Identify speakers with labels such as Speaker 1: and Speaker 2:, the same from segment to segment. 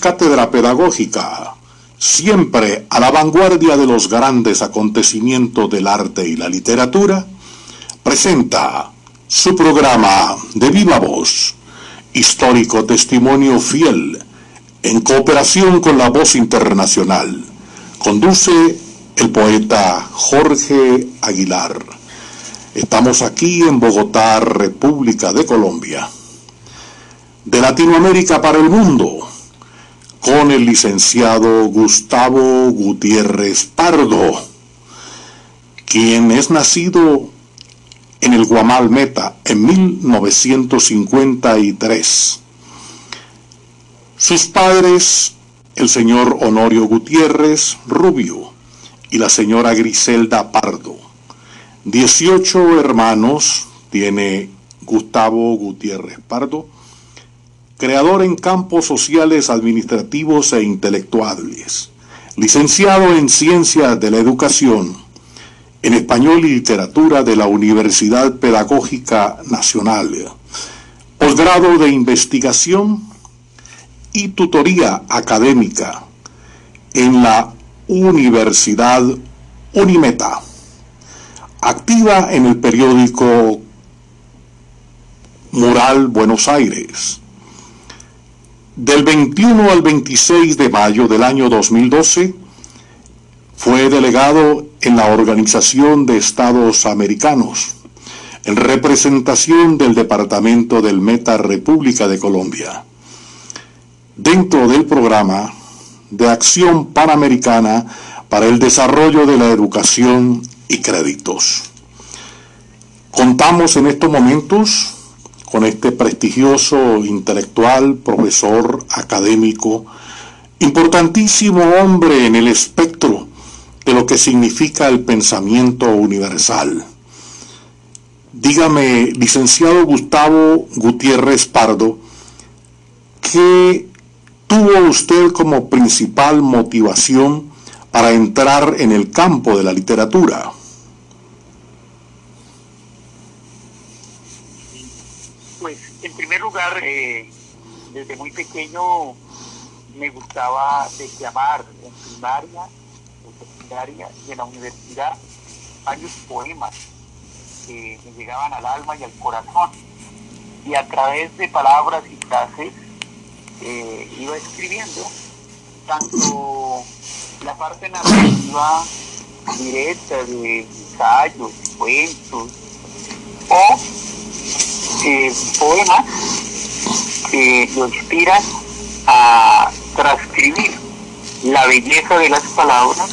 Speaker 1: Cátedra Pedagógica, siempre a la vanguardia de los grandes acontecimientos del arte y la literatura, presenta su programa de viva voz, histórico testimonio fiel, en cooperación con la voz internacional. Conduce el poeta Jorge Aguilar. Estamos aquí en Bogotá, República de Colombia. De Latinoamérica para el mundo con el licenciado Gustavo Gutiérrez Pardo, quien es nacido en el Guamal Meta en 1953. Sus padres, el señor Honorio Gutiérrez Rubio y la señora Griselda Pardo. Dieciocho hermanos tiene Gustavo Gutiérrez Pardo creador en campos sociales, administrativos e intelectuales, licenciado en Ciencias de la Educación, en Español y Literatura de la Universidad Pedagógica Nacional, posgrado de investigación y tutoría académica en la Universidad Unimeta, activa en el periódico Mural Buenos Aires, del 21 al 26 de mayo del año 2012, fue delegado en la Organización de Estados Americanos, en representación del Departamento del Meta República de Colombia, dentro del programa de Acción Panamericana para el Desarrollo de la Educación y Créditos. Contamos en estos momentos con este prestigioso intelectual, profesor, académico, importantísimo hombre en el espectro de lo que significa el pensamiento universal. Dígame, licenciado Gustavo Gutiérrez Pardo, ¿qué tuvo usted como principal motivación para entrar en el campo de la literatura?
Speaker 2: Desde muy pequeño me gustaba declamar en primaria, en secundaria y en la universidad varios poemas que me llegaban al alma y al corazón. Y a través de palabras y frases eh, iba escribiendo tanto la parte narrativa directa de ensayos, cuentos o eh, poemas que lo inspiran a transcribir la belleza de las palabras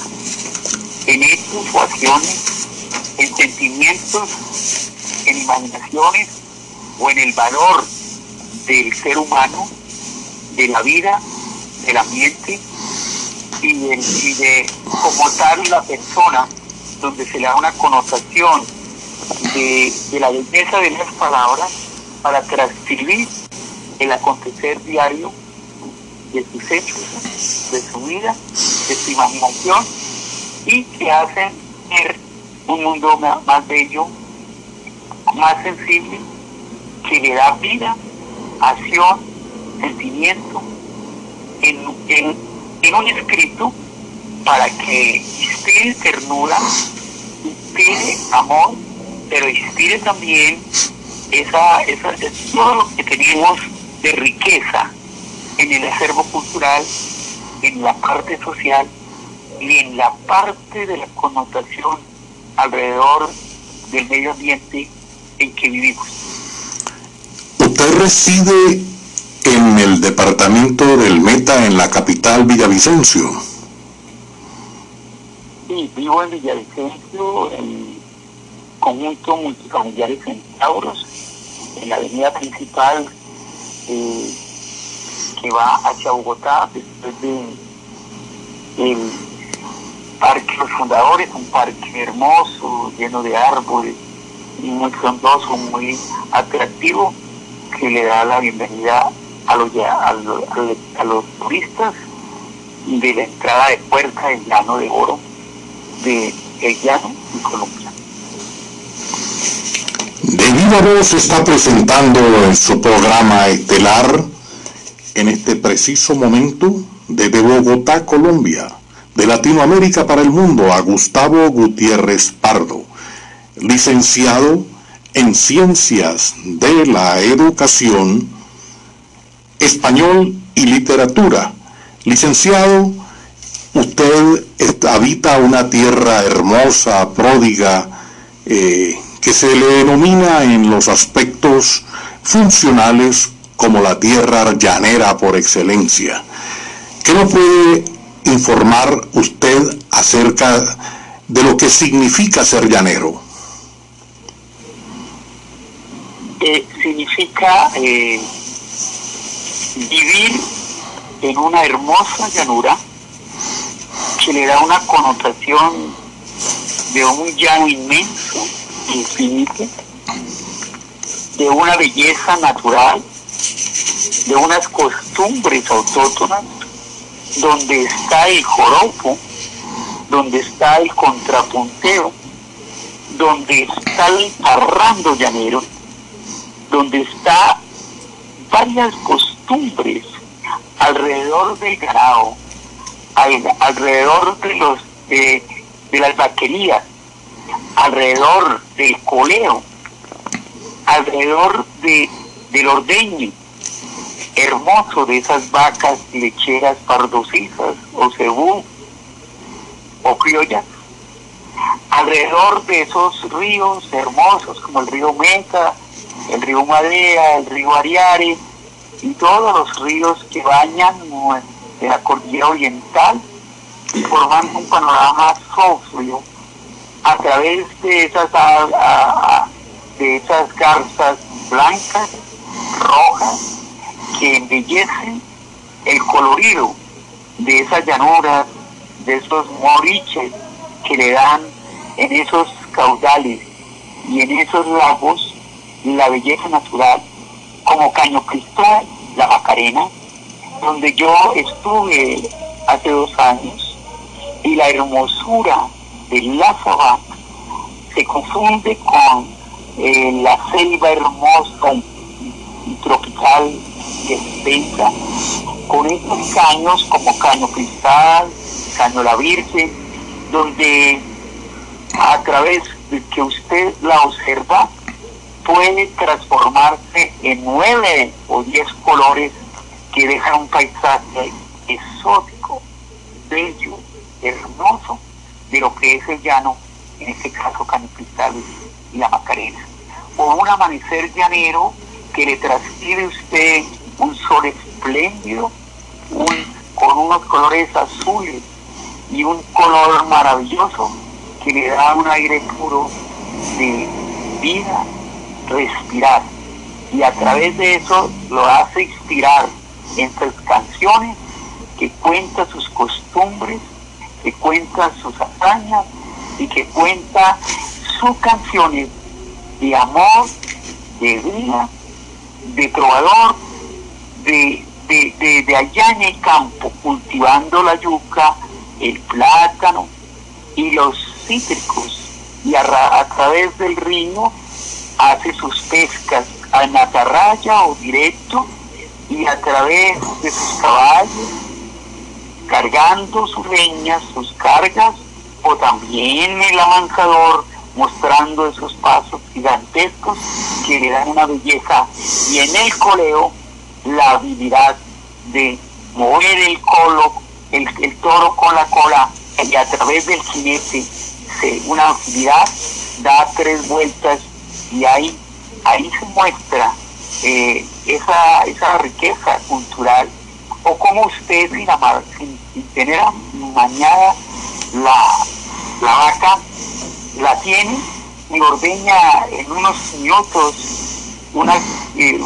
Speaker 2: en hechos o acciones, en sentimientos, en imaginaciones o en el valor del ser humano, de la vida, del ambiente y de, como tal la persona, donde se le da una connotación de la belleza de las palabras para transcribir el acontecer diario de sus hechos, de su vida, de su imaginación y que hacen ver un mundo más bello, más sensible, que le da vida, acción, sentimiento en, un escrito para que inspire ternura, inspire amor, pero inspire también esa, esa, todo lo que tenemos de riqueza en el acervo cultural, en la parte social y en la parte de la connotación alrededor del medio ambiente en que vivimos.
Speaker 1: Usted reside en el departamento del Meta, en la capital Villavicencio.
Speaker 2: Sí, vivo en Villavicencio, en conjunto multifamiliares Centauros, en la avenida principal que va hacia Bogotá después de el Parque Los Fundadores, un parque hermoso, lleno de árboles, muy frondoso, muy atractivo, que le da la bienvenida a los, a los, turistas de la entrada de puerta del llano de oro de El Llano y Colombia.
Speaker 1: Voz está presentando en su programa estelar en este preciso momento desde Bogotá, Colombia, de Latinoamérica para el mundo, a Gustavo Gutiérrez Pardo, licenciado en Ciencias de la Educación, Español y Literatura. Licenciado, usted habita una tierra hermosa, pródiga, eh, que se le denomina en los aspectos funcionales como la tierra llanera por excelencia. ¿Qué nos puede informar usted acerca de lo que significa ser llanero?
Speaker 2: Eh, significa eh, vivir en una hermosa llanura que le da una connotación de un llano inmenso, infinito, de una belleza natural, de unas costumbres autóctonas, donde está el joropo, donde está el contrapunteo, donde está el parrando llanero, donde está varias costumbres alrededor del ganado, alrededor de los de, las vaquerías, alrededor del coleo, alrededor de, del ordeño hermoso de esas vacas lecheras pardosizas o cebú o criollas, alrededor de esos ríos hermosos como el río Meta, el río Madera, el río Ariare y todos los ríos que bañan de la cordillera oriental formando un panorama sofrio a través de esas de esas garzas blancas, rojas, que embellecen el colorido de esas llanuras, de esos moriches que le dan en esos caudales y en esos lagos la belleza natural, como Caño Cristóbal, la Macarena, donde yo estuve hace dos años, y la hermosura de la se confunde con eh, la selva hermosa y, tropical que extensa, con estos caños como Caño Cristal, Caño La Virgen, donde a través de que usted la observa, puede transformarse en nueve o diez colores que dejan un paisaje exótico, bello, hermoso de lo que es el llano, en este caso Cristal y la Macarena. O un amanecer llanero que le transmite usted un sol espléndido, con unos colores azules y un color maravilloso que le da un aire puro de vida, respirar. Y a través de eso lo hace inspirar en sus canciones que cuenta sus costumbres, que cuenta sus hazañas y que cuenta sus canciones de amor, de vida, de trovador, de, de, allá en el campo, cultivando la yuca, el plátano y los cítricos, y a, través del río hace sus pescas a natarraya o directo, y a través de sus caballos cargando sus leñas, sus cargas, o también el amansador mostrando esos pasos gigantescos que le dan una belleza y en el coleo la habilidad de mover el colo, el, toro con la cola y a través del jinete una habilidad da tres vueltas y ahí, ahí se muestra eh, esa, esa riqueza cultural o como usted sin, sin, tener mañana la, la vaca, la tiene y ordeña en unos minutos una, eh,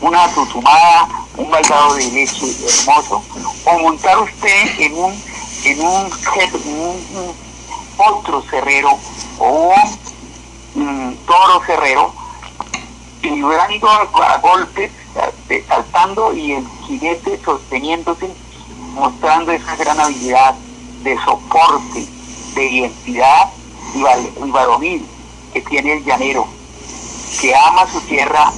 Speaker 2: una tutumada, un baldado de leche hermoso, o montar usted en un, en un, otro cerrero o un toro cerrero, vibrando a, a golpes saltando y el jinete sosteniéndose, mostrando esa gran habilidad de soporte, de identidad y, varonil que tiene el llanero, que ama su tierra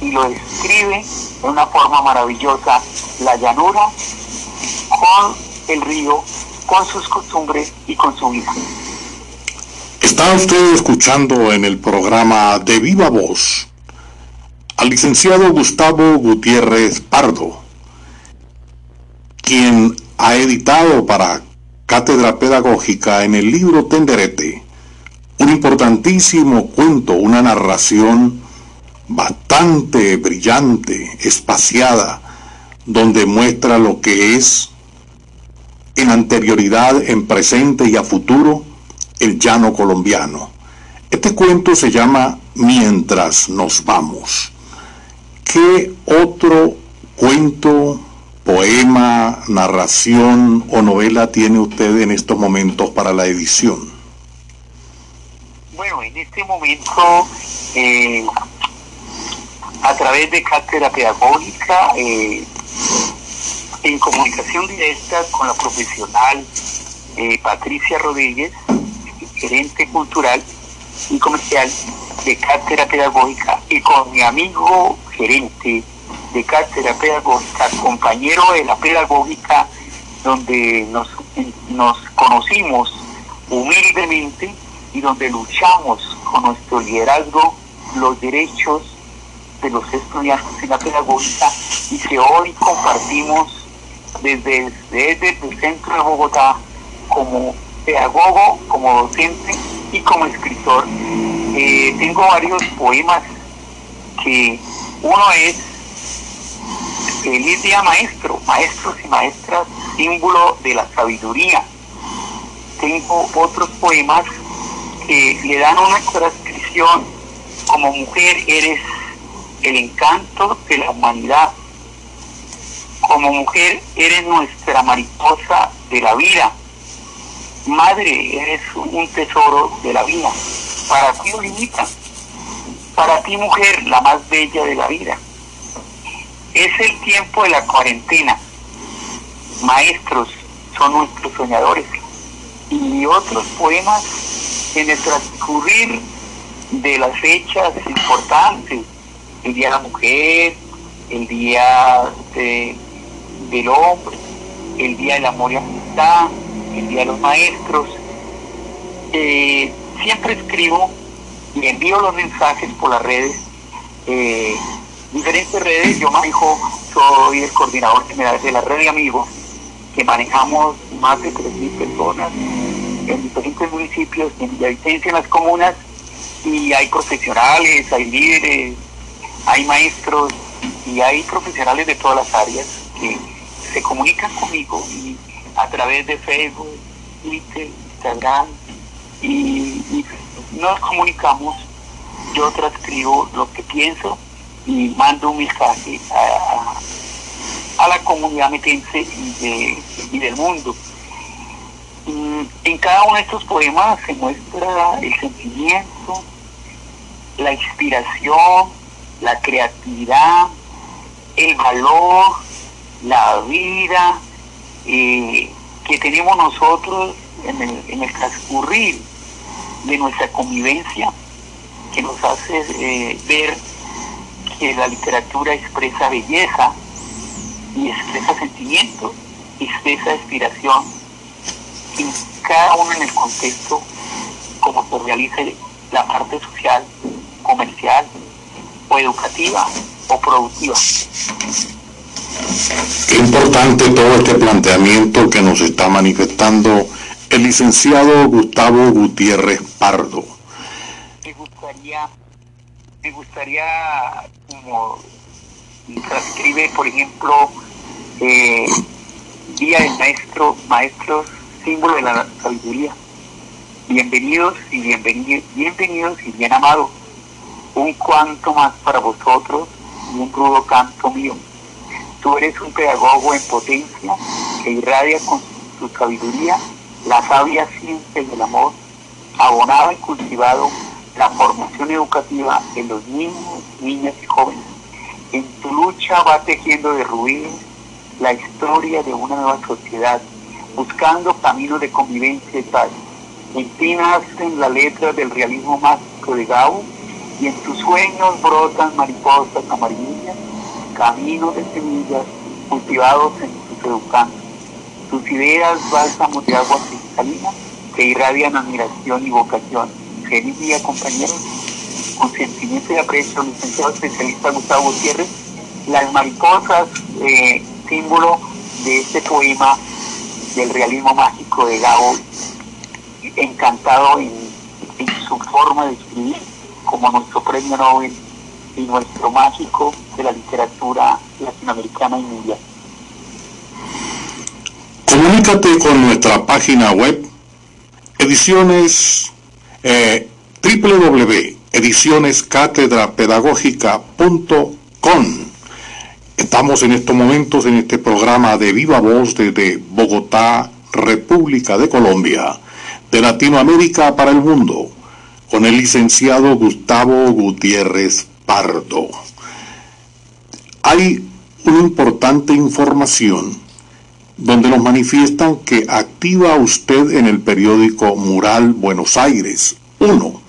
Speaker 2: y lo describe de una forma maravillosa la llanura con el río, con sus costumbres y con su vida.
Speaker 1: Está usted escuchando en el programa de Viva Voz al licenciado Gustavo Gutiérrez Pardo, quien ha editado para Cátedra Pedagógica en el libro Tenderete un importantísimo cuento, una narración bastante brillante, espaciada, donde muestra lo que es en anterioridad, en presente y a futuro el llano colombiano. Este cuento se llama Mientras nos vamos. ¿Qué otro cuento, poema, narración o novela tiene usted en estos momentos para la edición?
Speaker 2: Bueno, en este momento, eh, a través de cátedra pedagógica, eh, en comunicación directa con la profesional eh, Patricia Rodríguez, gerente cultural y comercial de cátedra pedagógica, y con mi amigo gerente de cátedra pedagógica, compañero de la pedagógica, donde nos, nos conocimos humildemente y donde luchamos con nuestro liderazgo los derechos de los estudiantes en la pedagógica y que hoy compartimos desde, desde el centro de Bogotá como pedagogo, como docente y como escritor. Eh, tengo varios poemas que uno es Feliz Día Maestro, maestros y maestras, símbolo de la sabiduría. Tengo otros poemas que le dan una transcripción, como mujer eres el encanto de la humanidad, como mujer eres nuestra mariposa de la vida, madre eres un tesoro de la vida, para ti limita, para ti mujer la más bella de la vida. Es el tiempo de la cuarentena, maestros son nuestros soñadores y otros poemas en el transcurrir de las fechas importantes, el Día de la Mujer, el Día del Hombre, el Día del Amor y Amistad, el Día los Maestros, eh, siempre escribo y envío los mensajes por las redes, eh, diferentes redes, yo manejo, soy el coordinador general de la red de amigos, que manejamos más de 3.000 personas en diferentes municipios, en Villavicencio, en las comunas, y hay profesionales, hay líderes, hay maestros y hay profesionales de todas las áreas que se comunican conmigo y a través de Facebook, Twitter, Instagram y, nos comunicamos. Yo transcribo lo que pienso y mando un mensaje a, a la comunidad metense y, del mundo. Mm, en cada uno de estos poemas se muestra el sentimiento, la inspiración, la creatividad, el valor, la vida eh, que tenemos nosotros en el, transcurrir de nuestra convivencia, que nos hace eh, ver que la literatura expresa belleza y expresa sentimiento, expresa inspiración y cada uno en el contexto como se realice la parte social, comercial o educativa o productiva.
Speaker 1: Qué importante todo este planteamiento que nos está manifestando el licenciado Gustavo Gutiérrez Pardo.
Speaker 2: Me gustaría, me gustaría como transcribe, por ejemplo, eh, Día del Maestro, Maestros símbolo de la sabiduría. Bienvenidos y bienvenidos, bienvenidos y bien amados. Un cuanto más para vosotros y un rudo canto mío. Tú eres un pedagogo en potencia que irradia con su sabiduría la sabia ciencia del amor, abonado y cultivado la formación educativa en los niños, niñas y jóvenes. En tu lucha va tejiendo de ruido la historia de una nueva sociedad buscando caminos de convivencia y paz. En ti nacen la letra del realismo mágico de Gabo y en tus sueños brotan mariposas amarillas, caminos de semillas cultivados en tus educandos. Tus ideas bálsamos de agua cristalina que irradian admiración y vocación. Feliz día, compañeros. Con sentimiento y aprecio, licenciado especialista Gustavo Gutiérrez. Las mariposas, eh, símbolo de este poema del realismo mágico de Gabo, encantado en, en su forma de escribir, como nuestro premio Nobel y nuestro mágico de la literatura latinoamericana y mundial.
Speaker 1: Comunícate con nuestra página web ediciones eh. Estamos en estos momentos en este programa de Viva Voz desde Bogotá, República de Colombia, de Latinoamérica para el mundo, con el licenciado Gustavo Gutiérrez Pardo. Hay una importante información donde nos manifiestan que activa usted en el periódico Mural Buenos Aires. Uno.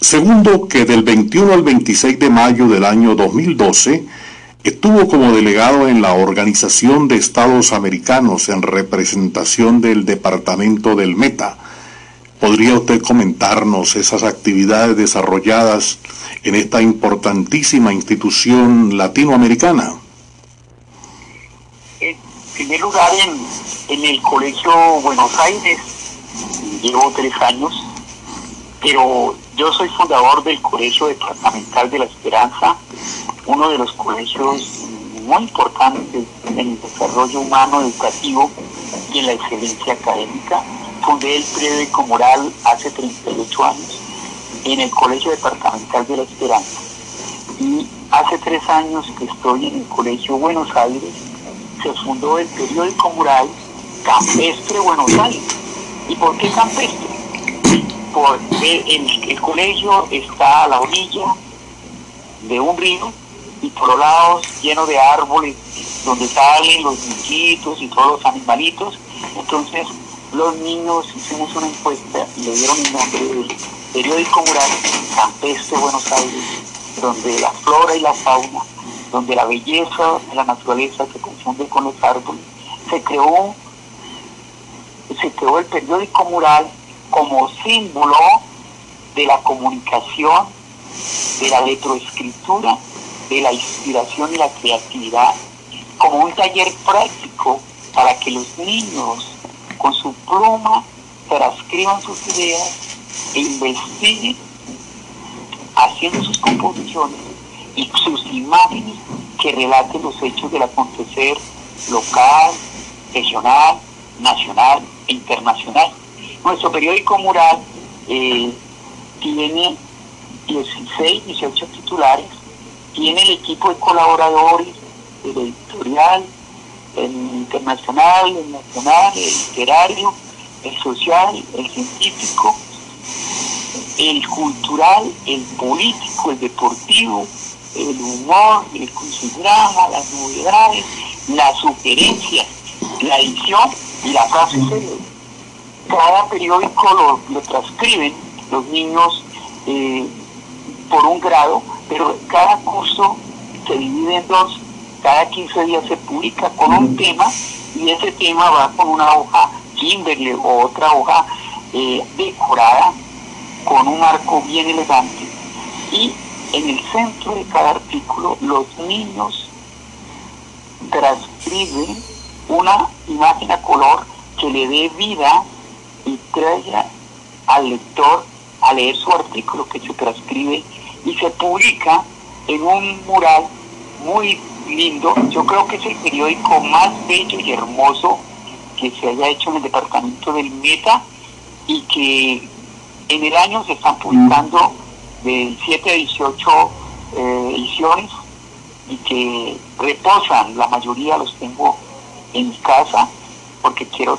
Speaker 1: Segundo, que del 21 al 26 de mayo del año 2012 estuvo como delegado en la Organización de Estados Americanos en representación del Departamento del Meta. ¿Podría usted comentarnos esas actividades desarrolladas en esta importantísima institución latinoamericana?
Speaker 2: primer lugar en, en el Colegio Buenos Aires, llevo tres años, pero yo soy fundador del Colegio Departamental de la Esperanza, uno de los colegios muy importantes en el desarrollo humano educativo y en la excelencia académica. Fundé el periódico Moral hace 38 años en el Colegio Departamental de la Esperanza. Y hace tres años que estoy en el Colegio Buenos Aires se fundó el periódico mural Campestre Buenos Aires. ¿Y por qué campestre? Porque el, colegio está a la orilla de un río y por los lados lleno de árboles donde salen los niñitos y todos los animalitos. Entonces los niños hicimos una encuesta y le dieron el nombre del periódico mural Campestre Buenos Aires, donde la flora y la fauna donde la belleza de la naturaleza se confunde con los árboles, se creó, se creó el periódico mural como símbolo de la comunicación, de la letroescritura, de la inspiración y la creatividad, como un taller práctico para que los niños con su pluma transcriban sus ideas e investiguen haciendo sus composiciones y sus imágenes que relaten los hechos del acontecer local, regional, nacional e internacional. Nuestro periódico Mural eh, tiene 16, 18 titulares, tiene el equipo de colaboradores, el editorial, el internacional, el nacional, el literario, el social, el científico, el cultural, el político, el deportivo, el humor, el drama, las novedades, las sugerencias, la edición y la frase Cada periódico lo, transcriben los niños eh, por un grado, pero cada curso se divide en dos, cada 15 días se publica con un tema y ese tema va con una hoja Kimberley o otra hoja eh, decorada con un marco bien elegante. Y en el centro de cada artículo los niños transcriben una imagen a color que le dé vida y traiga al lector a leer su artículo que se transcribe y se publica en un mural muy lindo. Yo creo que es el periódico más bello y hermoso que se haya hecho en el departamento del Meta y que en el año se están publicando de 7 a 18 eh, ediciones y que reposan, la mayoría los tengo en mi casa porque quiero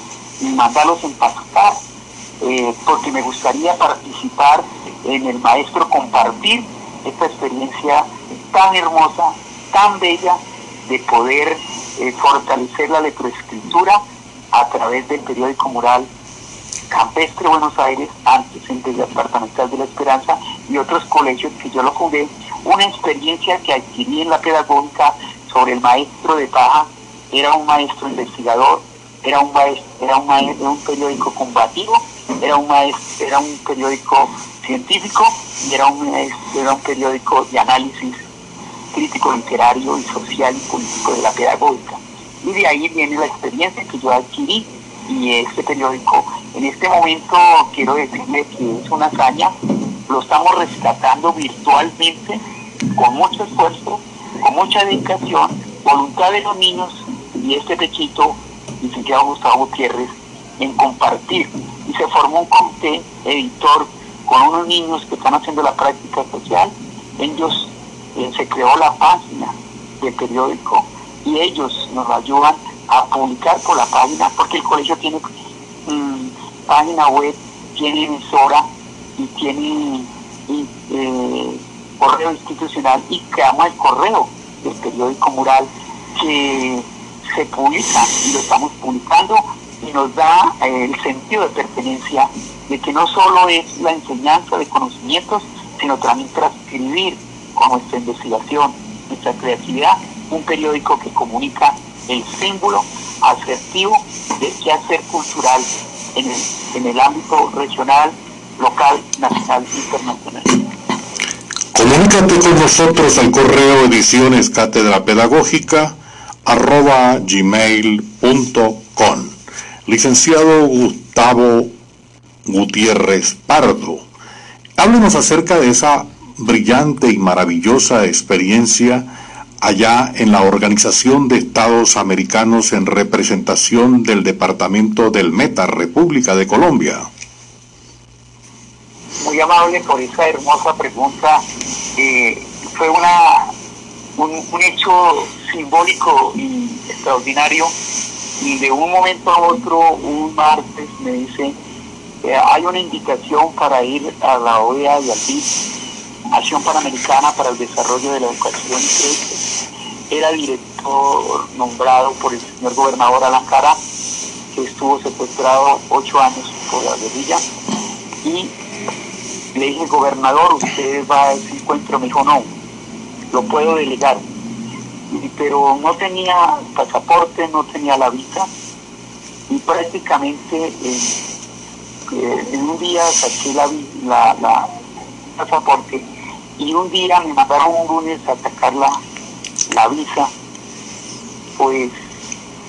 Speaker 2: mandarlos empacar, eh, porque me gustaría participar en el maestro compartir esta experiencia tan hermosa, tan bella de poder eh, fortalecer la letroescritura a través del periódico mural Campestre Buenos Aires, antes en el Departamental de la Esperanza, y otros colegios que yo lo fundé, una experiencia que adquirí en la pedagógica sobre el maestro de paja, era un maestro investigador, era un maestro, un, maestro, un periódico combativo, era un maestro, un periódico científico y era un, era un periódico de análisis crítico literario y social y político de la pedagógica. Y de ahí viene la experiencia que yo adquirí y este periódico, en este momento quiero decirle que es una hazaña, lo estamos rescatando virtualmente con mucho esfuerzo, con mucha dedicación, voluntad de los niños y este pechito, licenciado Gustavo Gutiérrez, en compartir. Y se formó un comité editor con unos niños que están haciendo la práctica social. Ellos se creó la página del periódico y ellos nos ayudan a publicar por la página, porque el colegio tiene mm, página web, tiene emisora y tiene eh, correo institucional y creamos el correo del periódico mural que se publica y lo estamos publicando y nos da eh, el sentido de pertenencia de que no solo es la enseñanza de conocimientos, sino también transcribir con nuestra investigación, nuestra creatividad, un periódico que comunica el símbolo asertivo de qué hacer cultural en el, en el ámbito regional, local, nacional e internacional.
Speaker 1: Comunícate con nosotros al correo ediciones cátedra pedagógica arroba gmail.com. Licenciado Gustavo Gutiérrez Pardo, háblenos acerca de esa brillante y maravillosa experiencia allá en la Organización de Estados Americanos en representación del Departamento del Meta, República de Colombia.
Speaker 2: Muy amable por esa hermosa pregunta. Eh, fue una, un, hecho simbólico y extraordinario y de un momento a otro, un martes, me dice, eh, hay una invitación para ir a la OEA y al Acción Panamericana para el Desarrollo de la Educación Era director nombrado por el señor gobernador Alan Cara, que estuvo secuestrado ocho años por la guerrilla. Y le dije, gobernador, usted va a ese encuentro. Me dijo, no, lo puedo delegar. Pero no tenía pasaporte, no tenía la visa. Y prácticamente eh, eh, en un día saqué la, la, la pasaporte y un día me mandaron un lunes a sacar la, visa, pues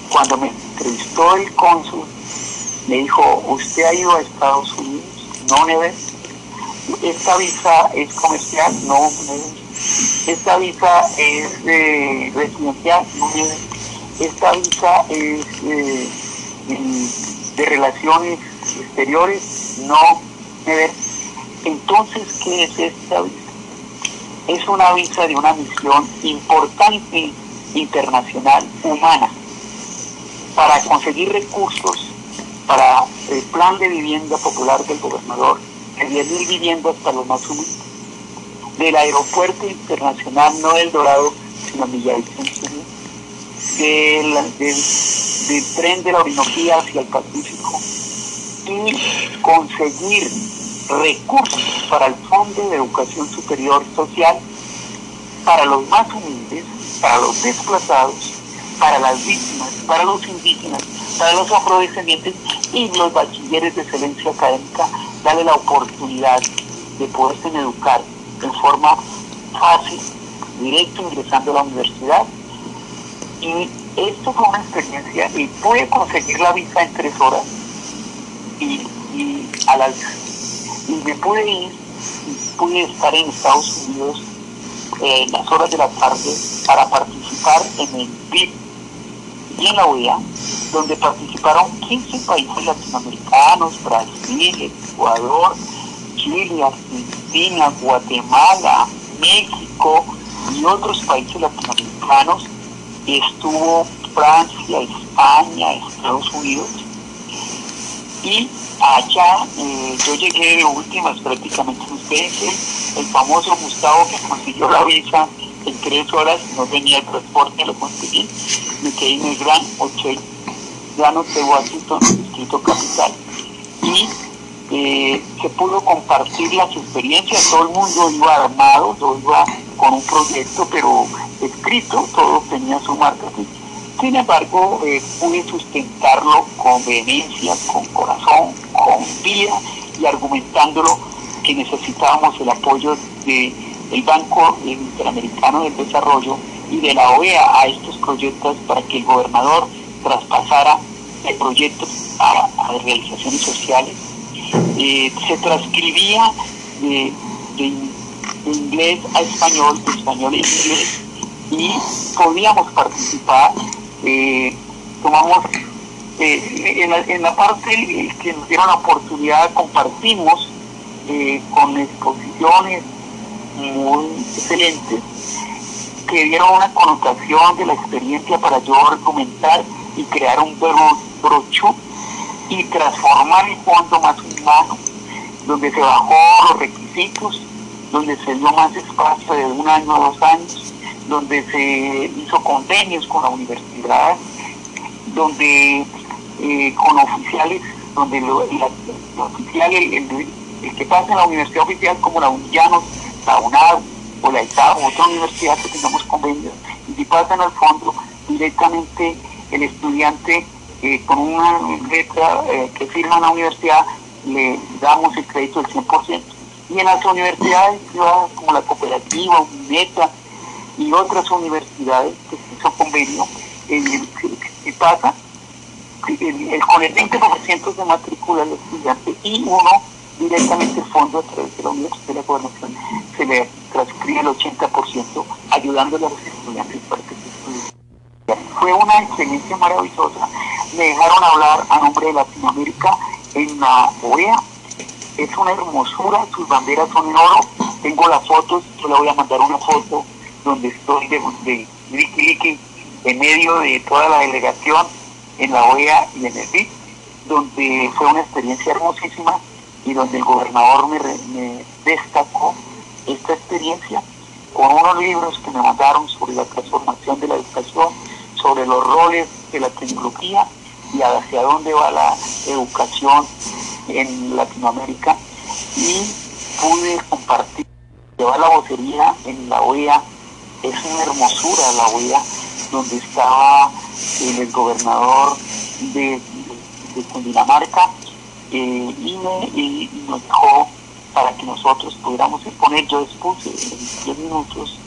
Speaker 2: cuando me entrevistó el cónsul, me dijo, ¿usted ha ido a Estados Unidos? No, Neves. Esta visa es comercial, no, Neves. Esta visa es de residencial, no, Neves. Esta visa es de relaciones exteriores, no, Neves. Entonces, ¿qué es esta visa? Es una visa de una misión importante internacional humana. Para conseguir recursos para el plan de vivienda popular del gobernador, de 10.000 viviendas para los más humildes, del aeropuerto internacional, no del Dorado, sino Villavicencio, del, del, del tren de la Orinoquía hacia el Pacífico. Y conseguir recursos para el Fondo de Educación Superior Social para los más humildes, para los desplazados, para las víctimas, para los indígenas, para los afrodescendientes y los bachilleres de excelencia académica, darle la oportunidad de poderse educar en forma fácil, directo, ingresando a la universidad. Y esto fue una experiencia y pude conseguir la visa en tres horas y, y a las y me pude ir, pude estar en Estados Unidos eh, en las horas de la tarde para participar en el PIB y en la OEA, donde participaron 15 países latinoamericanos, Brasil, Ecuador, Chile, Argentina, Guatemala, México y otros países latinoamericanos. Estuvo Francia, España, Estados Unidos. Y Allá eh, yo llegué de últimas prácticamente ustedes, el famoso Gustavo que consiguió la visa en tres horas, no tenía el transporte, lo conseguí, me quedé en el Gran Hotel, Gran Hotel Washington, Distrito Capital. Y eh, se pudo compartir las experiencias, todo el mundo iba armado, todo iba con un proyecto, pero escrito, todo tenía su marca. Sin embargo, eh, pude sustentarlo con vehemencia, con corazón, con vida y argumentándolo que necesitábamos el apoyo del Banco Interamericano del Desarrollo y de la OEA a estos proyectos para que el gobernador traspasara el proyecto a, realizaciones sociales. Eh, se transcribía de, inglés a español, de español a inglés, y podíamos participar. Eh, tomamos eh, en, la, parte que nos dieron la oportunidad, compartimos con exposiciones muy excelentes que dieron una connotación de la experiencia para yo argumentar y crear un brochu y transformar el fondo más humano, donde se bajó los requisitos, donde se dio más espacio de un año a dos años, donde se hizo convenios con la universidad, donde eh, con oficiales, donde lo, oficial, el, que pasa en la universidad oficial como la Unillanos, la UNAD o la ITA o otra universidad que tengamos convenios, y si pasan al fondo directamente el estudiante eh, con una letra eh, que firma la universidad le damos el crédito del 100%. Y en las universidades como la cooperativa, UNETA y otras universidades que hizo convenio, si pasa, el, con el 20% de matrícula del estudiante y uno directamente fondo a través de la Universidad de la Gobernación se le transcribe el 80% ayudándole a los estudiantes para que se estudien. Fue una experiencia maravillosa. Me dejaron hablar a nombre de Latinoamérica en la OEA. Es una hermosura, sus banderas son en oro. Tengo las fotos, yo le voy a mandar una foto donde estoy de, de Liki en medio de toda la delegación en la OEA y en el BIC, donde fue una experiencia hermosísima y donde el gobernador me, destacó esta experiencia con unos libros que me mandaron sobre la transformación de la educación, sobre los roles de la tecnología y hacia dónde va la educación en Latinoamérica. Y pude compartir, llevar la vocería en la OEA, es una hermosura la OEA, donde estaba el gobernador de, Cundinamarca eh, y, me, nos dejó para que nosotros pudiéramos exponer, yo expuse en 10 minutos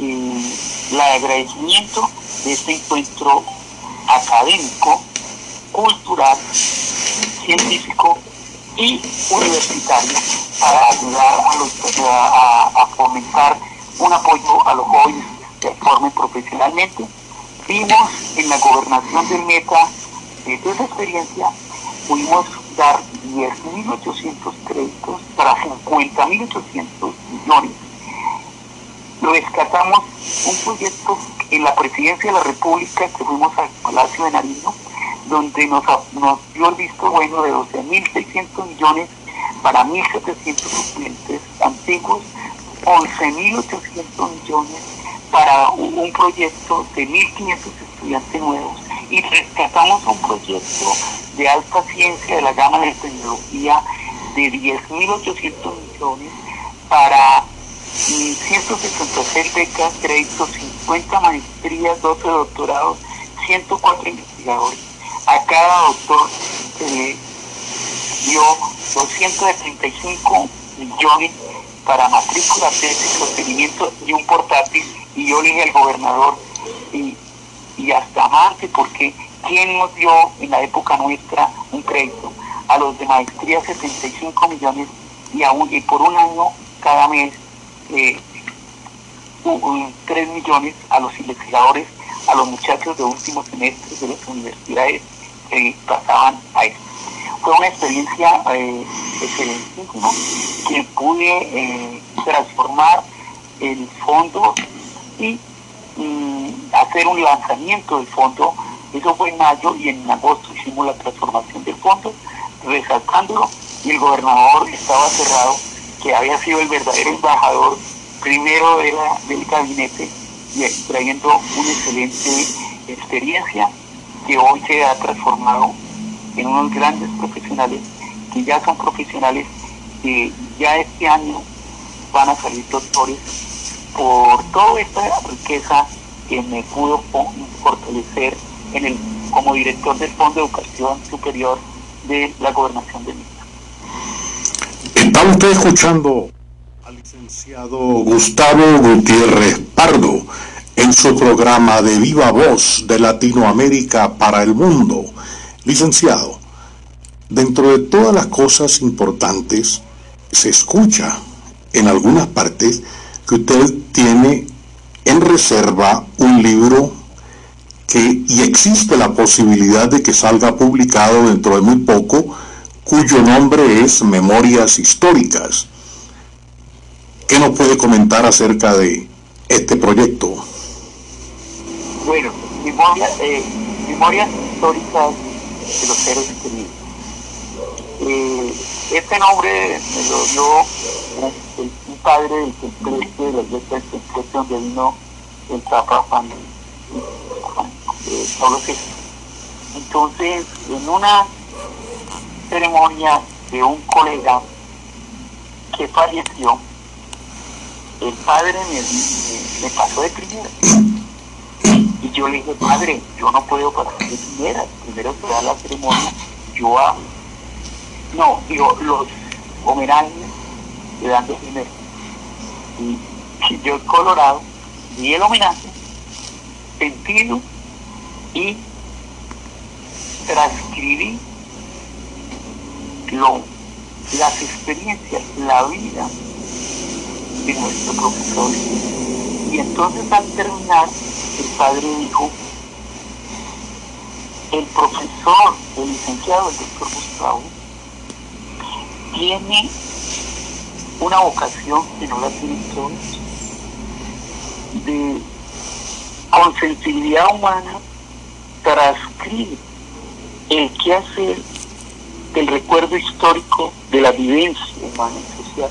Speaker 2: eh, agradecimiento de este encuentro académico, cultural, científico y universitario para ayudar a, los, a, fomentar un apoyo a los jóvenes que formen profesionalmente. Vimos en la gobernación del Meta, desde esa experiencia, pudimos dar 10.800 créditos para 50.800 millones. Rescatamos un proyecto en la presidencia de la República que fuimos al Palacio de Nariño, donde nos, dio el visto bueno de 12.600 millones para 1.700 suplentes antiguos, 11.800 millones para un proyecto de 1.500 estudiantes nuevos y rescatamos un proyecto de alta ciencia de la gama de tecnología de 10.800 millones para 166 becas, créditos, 50 maestrías, 12 doctorados, 104 investigadores. A cada doctor se le dio 235 millones para matrícula, tesis, sostenimiento y un portátil. Y yo le dije al gobernador, y, y hasta más, porque ¿Quién nos dio en la época nuestra un crédito? A los de maestría 75 millones y, aún, y por un año cada mes eh, 3 millones a los investigadores, a los muchachos de último semestre de las universidades que pasaban a esto. Fue una experiencia eh, excelentísima que pude eh, transformar el fondo y hacer un lanzamiento del fondo. Eso fue en mayo y en agosto hicimos la transformación del fondo, resaltándolo, y el gobernador estaba cerrado, que había sido el verdadero embajador. Primero de la, del gabinete y trayendo una excelente experiencia que hoy se ha transformado en unos grandes profesionales que ya son profesionales, que ya este año van a salir doctores por toda esta riqueza que me pudo fortalecer en el, como director del Fondo de Educación Superior de la Gobernación de Mérida.
Speaker 1: Está usted escuchando al licenciado Gustavo Gutiérrez Pardo en su programa de Viva Voz de Latinoamérica para el Mundo. Licenciado, dentro de todas las cosas importantes, se escucha en algunas partes que usted tiene en reserva un libro que, y existe la posibilidad de que salga publicado dentro de muy poco, cuyo nombre es Memorias Históricas. ¿Qué nos puede comentar acerca de este proyecto?
Speaker 2: Bueno, eh, Memorias Históricas de los seres queridos. Eh, este nombre me lo dio el, un padre del templete de la iglesia del donde vino el Papa Juan, Pablo VI. Entonces, en una ceremonia de un colega que falleció, el padre me, me, pasó de primera. Yo le dije, padre, yo no puedo pasar de primera, primero se da la ceremonia, yo hago. No, digo, los homenajes se dan de primero. Y yo colorado di el homenaje, sentido y transcribí lo, las experiencias, la vida de nuestro profesor. Y entonces al terminar, el padre dijo, el profesor, el licenciado, el doctor Gustavo, tiene una vocación que no la tienen todos, de, con sensibilidad humana, transcribir el quehacer del recuerdo histórico de la vivencia humana y social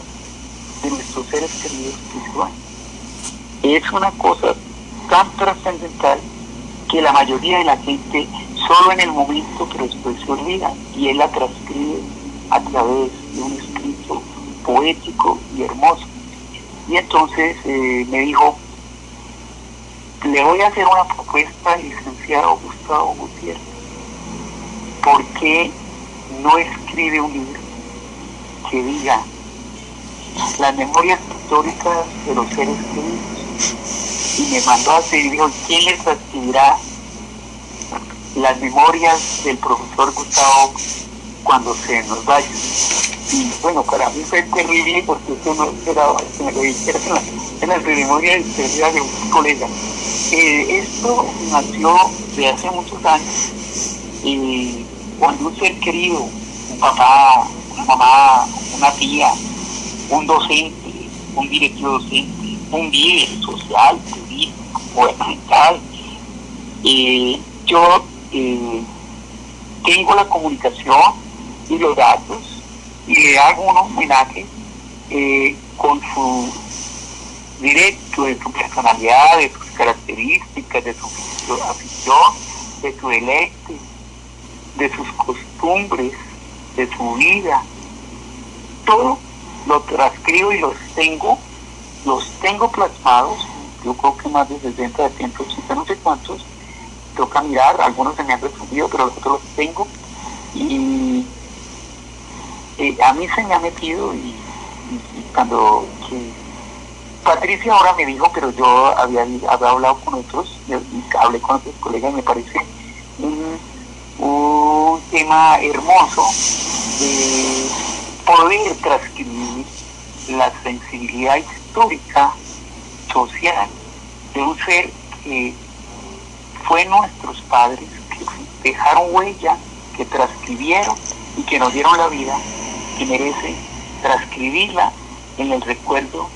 Speaker 2: de nuestros seres queridos que Es una cosa tan trascendental que la mayoría de la gente solo en el momento pero después se olvida y él la transcribe a través de un escrito poético y hermoso. Y entonces eh, me dijo, le voy a hacer una propuesta al licenciado Gustavo Gutiérrez. ¿Por qué no escribe un libro que diga las memorias históricas de los seres queridos? Y me mandó a hacer dijo, ¿quién les escribirá las memorias del profesor Gustavo cuando se nos vaya? Y bueno, para mí fue terrible porque eso no esperaba que me lo dijera en la, ceremonia de de un colega. Eh, esto nació de hace muchos años y cuando un ser querido, un papá, una mamá, una tía, un docente, un directivo docente, un líder social, gubernamental, eh, yo eh, tengo la comunicación y los datos y le hago un homenaje eh, con su directo, de su personalidad, de sus características, de su afición, de su deleite, de sus costumbres, de su vida. Todo lo transcribo y los tengo, los tengo plasmados, yo creo que más de 60, de 180, no sé cuántos, toca mirar, algunos se me han resumido, pero los otros los tengo. Y eh, a mí se me ha metido y, cuando Patricia ahora me dijo, pero yo había, hablado con otros, hablé con otros colegas y me parece un tema hermoso de poder transcribir la sensibilidad histórica, social, de un ser que fue nuestros padres, que dejaron huella, que transcribieron y que nos dieron la vida que merece transcribirla en el recuerdo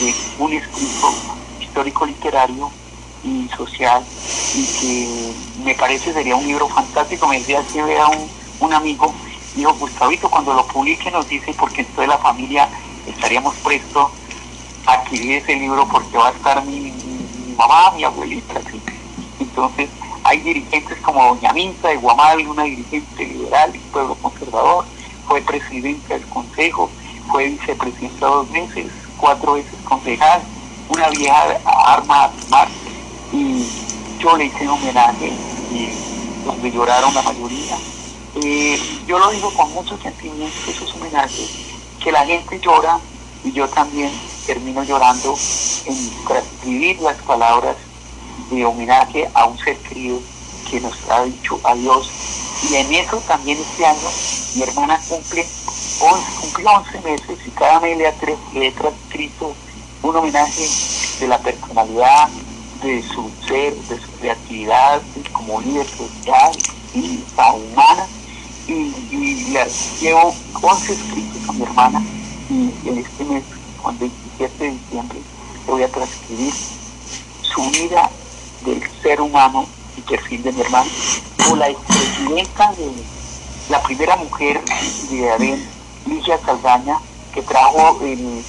Speaker 2: de un escrito histórico literario y social y que me parece sería un libro fantástico. Me decía que vea un, un amigo, dijo Gustavito, cuando lo publique nos dice porque entonces la familia estaríamos prestos adquirir ese libro porque va a estar mi, mamá, mi abuelita, Entonces hay dirigentes como Doña Minta de Guamal, una dirigente liberal y pueblo conservador, fue presidenta del consejo, fue vicepresidenta dos veces, cuatro veces concejal, una vieja arma más y yo le hice un homenaje y donde lloraron la mayoría. Eh, yo lo digo con mucho sentimiento, esos homenajes, que la gente llora y yo también termino llorando en transcribir las palabras de homenaje a un ser querido que nos ha dicho adiós. Y en eso también este año mi hermana cumple 11, cumplió 11 meses y cada mes le, ha transcrito un homenaje de la personalidad, de su ser, de su creatividad como líder social y humana. Y, y le llevo 11 escritos a mi hermana y en este mes, con 27 de diciembre, le voy a transcribir su vida del ser humano y perfil de mi hermana, o la expresidenta de la primera mujer de Adén, Ligia Saldaña, que trajo el,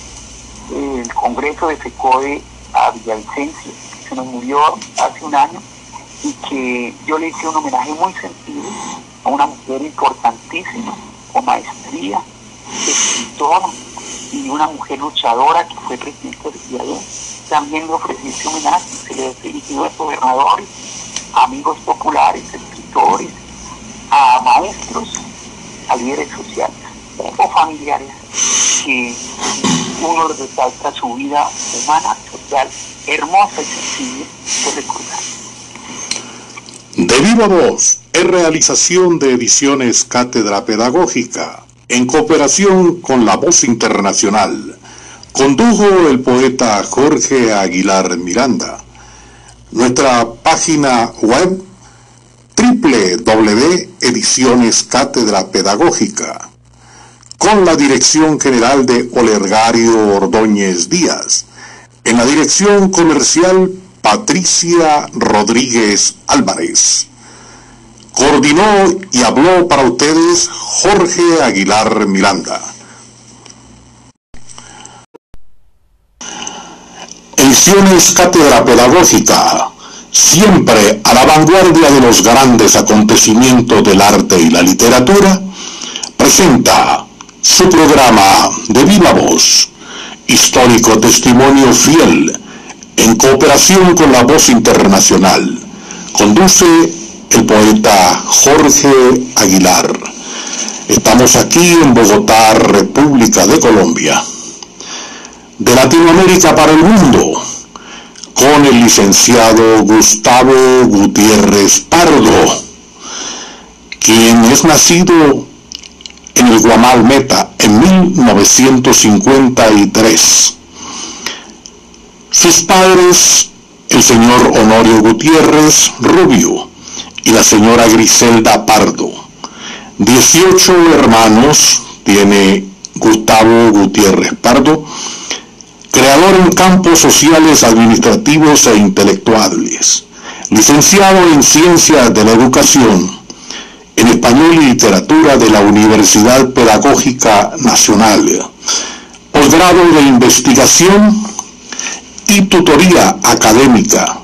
Speaker 2: el Congreso de FECODE a Villavicencio, que se nos murió hace un año, y que yo le hice un homenaje muy sentido a una mujer importantísima, con maestría, escritora y una mujer luchadora que fue presidenta de Villavicencio. También le ofrecí ese homenaje, se le ha dirigido a gobernadores, amigos populares, escritores, a maestros, a líderes sociales o familiares que uno resalta su vida humana, social, hermosa y sencilla de recordar.
Speaker 1: De viva voz es realización de ediciones Cátedra Pedagógica en cooperación con la Voz Internacional. Condujo el poeta Jorge Aguilar Miranda. Nuestra página web www.ediciones Cátedra Pedagógica con la dirección general de Olergario Ordóñez Díaz. En la dirección comercial Patricia Rodríguez Álvarez. Coordinó y habló para ustedes Jorge Aguilar Miranda. Ediciones Cátedra Pedagógica, siempre a la vanguardia de los grandes acontecimientos del arte y la literatura, presenta su programa de viva voz, histórico testimonio fiel, en cooperación con la voz internacional. Conduce el poeta Jorge Aguilar. Estamos aquí en Bogotá, República de Colombia. De Latinoamérica para el mundo, con el licenciado Gustavo Gutiérrez Pardo, quien es nacido en el Guamal Meta en 1953. Sus padres, el señor Honorio Gutiérrez Rubio y la señora Griselda Pardo. 18 hermanos tiene Gustavo Gutiérrez Pardo, creador en campos sociales, administrativos e intelectuales, licenciado en Ciencias de la Educación, en Español y Literatura de la Universidad Pedagógica Nacional, posgrado de investigación y tutoría académica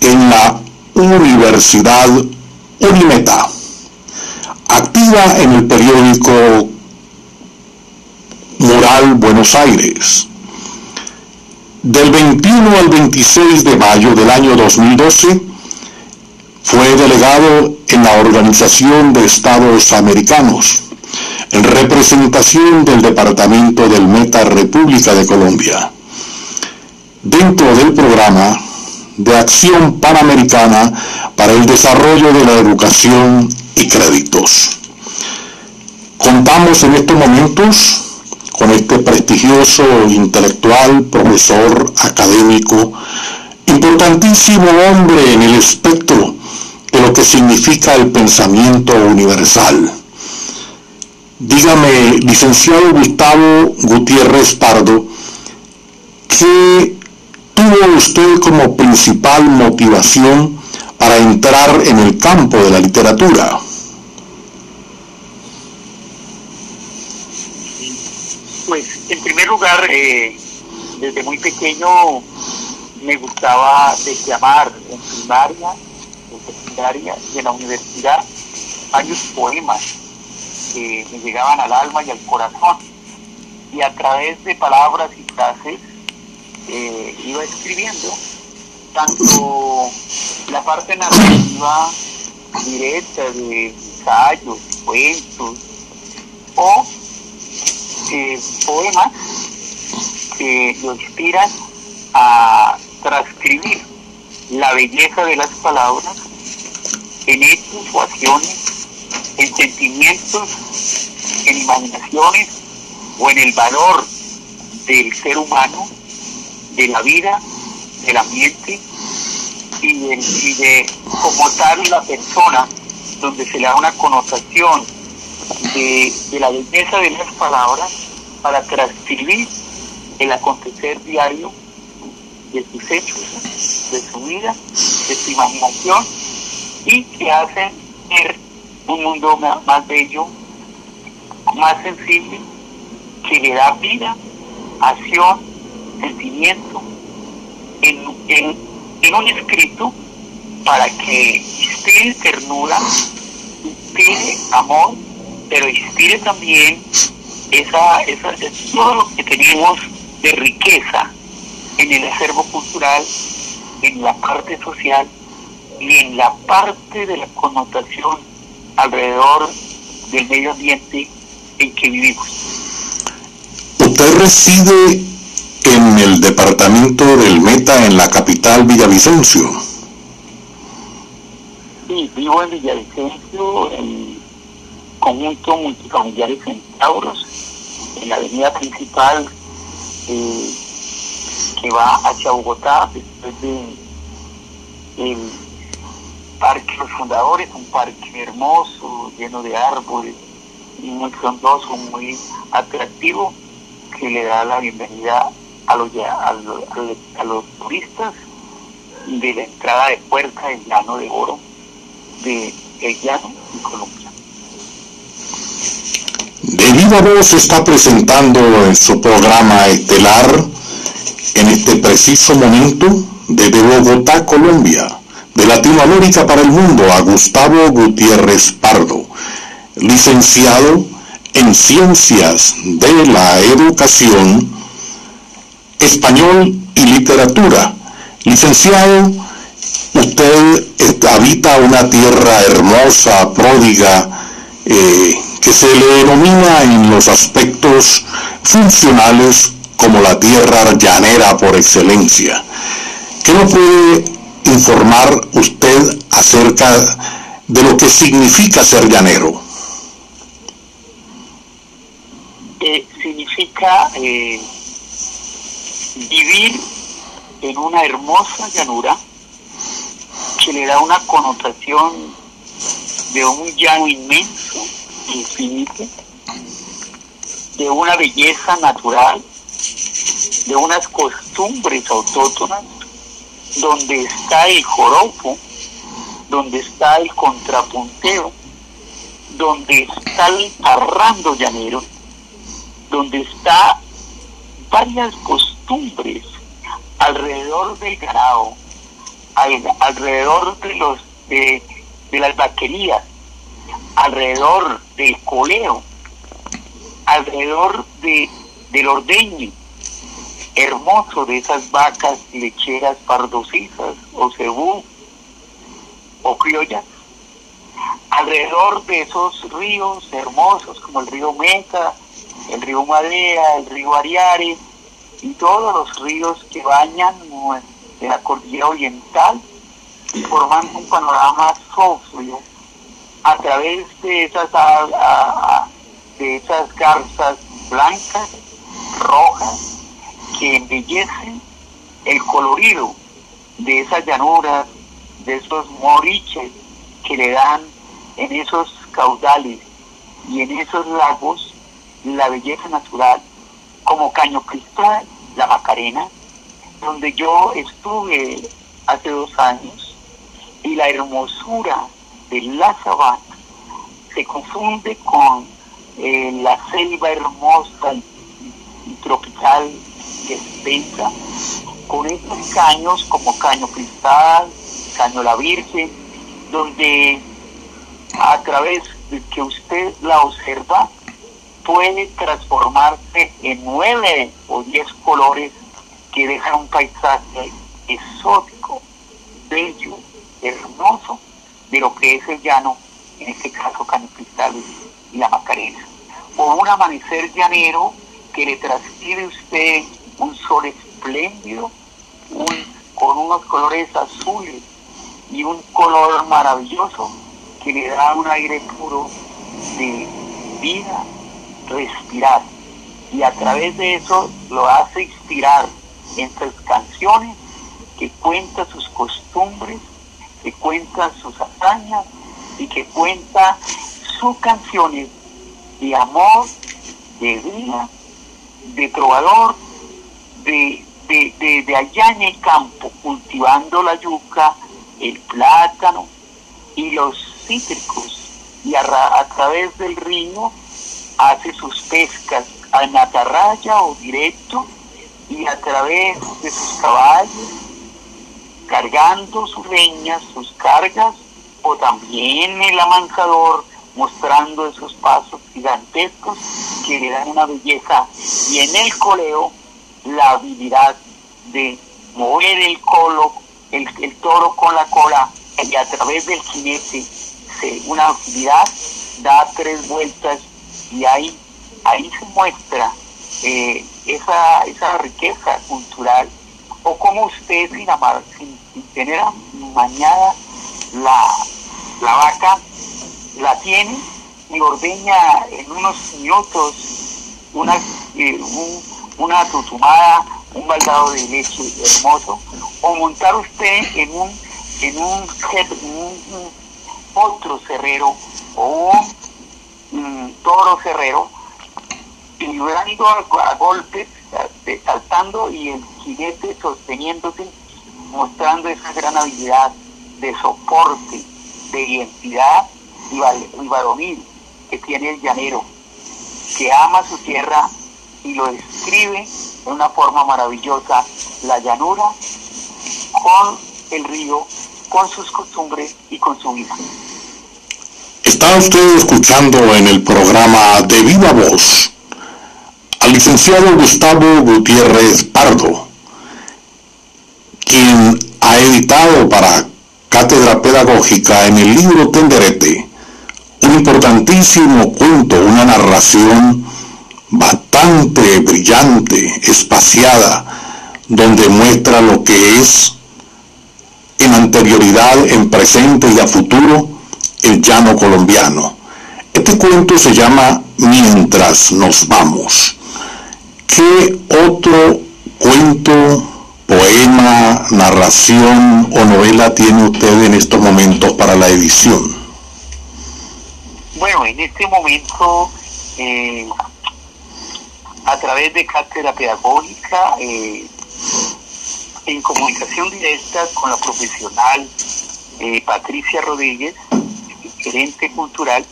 Speaker 1: en la Universidad Unimeta, activa en el periódico Moral Buenos Aires. Del 21 al 26 de mayo del año 2012, fue delegado en la Organización de Estados Americanos, en representación del Departamento del Meta República de Colombia, dentro del programa de Acción Panamericana para el Desarrollo de la Educación y Créditos. Contamos en estos momentos con este prestigioso intelectual, profesor, académico, importantísimo hombre en el espectro de lo que significa el pensamiento universal. Dígame, licenciado Gustavo Gutiérrez Pardo, ¿qué tuvo usted como principal motivación para entrar en el campo de la literatura?
Speaker 2: Pues, en primer lugar, eh, desde muy pequeño me gustaba declamar en primaria y en la universidad varios poemas. que me llegaban al alma y al corazón. Y a través de palabras y frases eh, iba escribiendo tanto la parte narrativa directa de ensayos, cuentos o eh, poemas que lo inspiran a transcribir la belleza de las palabras en hechos o acciones, en sentimientos, en imaginaciones o en el valor del ser humano, de la vida, del ambiente y de, y como tal la persona, donde se le da una connotación de, de la belleza de las palabras para transcribir el acontecer diario de sus hechos, de su vida, de su imaginación y que hacen ser un mundo más bello, más sensible, que le da vida, acción, sentimiento en, un escrito para que inspire ternura, inspire amor, pero inspire también esa, esa, todo lo que tenemos de riqueza en el acervo cultural, en la parte social y en la parte de la connotación alrededor del medio ambiente en que vivimos.
Speaker 1: Usted reside en el departamento del Meta, en la capital Villavicencio.
Speaker 2: Sí, vivo en Villavicencio, en conjunto multifamiliares Centauros, en la avenida principal eh, que va hacia Bogotá, después de el Parque Los Fundadores, un parque hermoso, lleno de árboles, muy frondoso, muy atractivo, que le da la bienvenida a los, a los, a los turistas de la entrada de puerta del llano de oro de El Llano y Colombia.
Speaker 1: De Viva Voz está presentando en su programa estelar en este preciso momento desde Bogotá, Colombia, de Latinoamérica para el mundo, a Gustavo Gutiérrez Pardo, licenciado en Ciencias de la Educación, Español y Literatura. Licenciado, usted habita una tierra hermosa, pródiga, eh, que se le denomina en los aspectos funcionales como la tierra llanera por excelencia. ¿Qué nos puede informar usted acerca de lo que significa ser llanero?
Speaker 2: Eh, significa eh, vivir en una hermosa llanura que le da una connotación de un llano inmenso, infinito, de una belleza natural, de unas costumbres autóctonas, donde está el joropo, donde está el contrapunteo, donde está el parrando llanero, donde está varias costumbres alrededor del ganado, alrededor de los de, las vaquerías, alrededor del coleo, alrededor de, del ordeño hermoso de esas vacas lecheras pardosizas o cebú o criollas, alrededor de esos ríos hermosos como el río Meta, el río Madera, el río Ariare y todos los ríos que bañan de la cordillera oriental, formando un panorama sofrio a través de esas, de esas garzas blancas, rojas, que embellecen el colorido de esas llanuras, de esos moriches que le dan en esos caudales y en esos lagos la belleza natural, como Caño Cristal, la Macarena, donde yo estuve hace dos años, y la hermosura de la sabana se confunde con eh, la selva hermosa y tropical que extensa, con estos caños como Caño Cristal, Caño La Virgen, donde a través que usted la observa puede transformarse en nueve o diez colores que dejan un paisaje exótico, bello, hermoso de lo que es el llano, en este caso Canicristales y la Macarena. O un amanecer llanero que le transmite usted un sol espléndido, con unos colores azules y un color maravilloso que le da un aire puro de vida, respirar. Y a través de eso lo hace inspirar en sus canciones que cuenta sus costumbres, que cuenta sus hazañas y que cuenta sus canciones de amor, de vida, de trovador, de, de, allá en el campo, cultivando la yuca, el plátano y los cítricos. Y a, través del río hace sus pescas en atarraya o directo y a través de sus caballos, cargando sus leñas, sus cargas, o también el amansador mostrando esos pasos gigantescos que le dan una belleza y en el coleo la habilidad de mover el colo, el, toro con la cola y a través del jinete una habilidad da tres vueltas y ahí, ahí se muestra eh, esa, esa riqueza cultural o como usted sin, amar, sin, tener mañana la, la vaca la tiene y ordeña en unos minutos una, eh, una tutumada, un baldado de leche hermoso, o montar usted en un, en un, otro cerrero o toro cerrero, y a, golpes, saltando y el jinete sosteniéndose, mostrando esa gran habilidad de soporte, de identidad y, varonil que tiene el llanero, que ama su tierra y lo describe de una forma maravillosa, la llanura con el río, con sus costumbres y con su vida.
Speaker 1: Está usted escuchando en el programa de Viva Voz al licenciado Gustavo Gutiérrez Pardo, quien ha editado para Cátedra Pedagógica en el libro Tenderete un importantísimo cuento, una narración bastante brillante, espaciada, donde muestra lo que es en anterioridad, en presente y a futuro el llano colombiano. Este cuento se llama Mientras nos vamos. ¿Qué otro cuento, poema, narración o novela tiene usted en estos momentos para la edición?
Speaker 2: Bueno, en este momento, eh, a través de cátedra pedagógica, eh, en comunicación directa con la profesional eh, Patricia Rodríguez, gerente cultural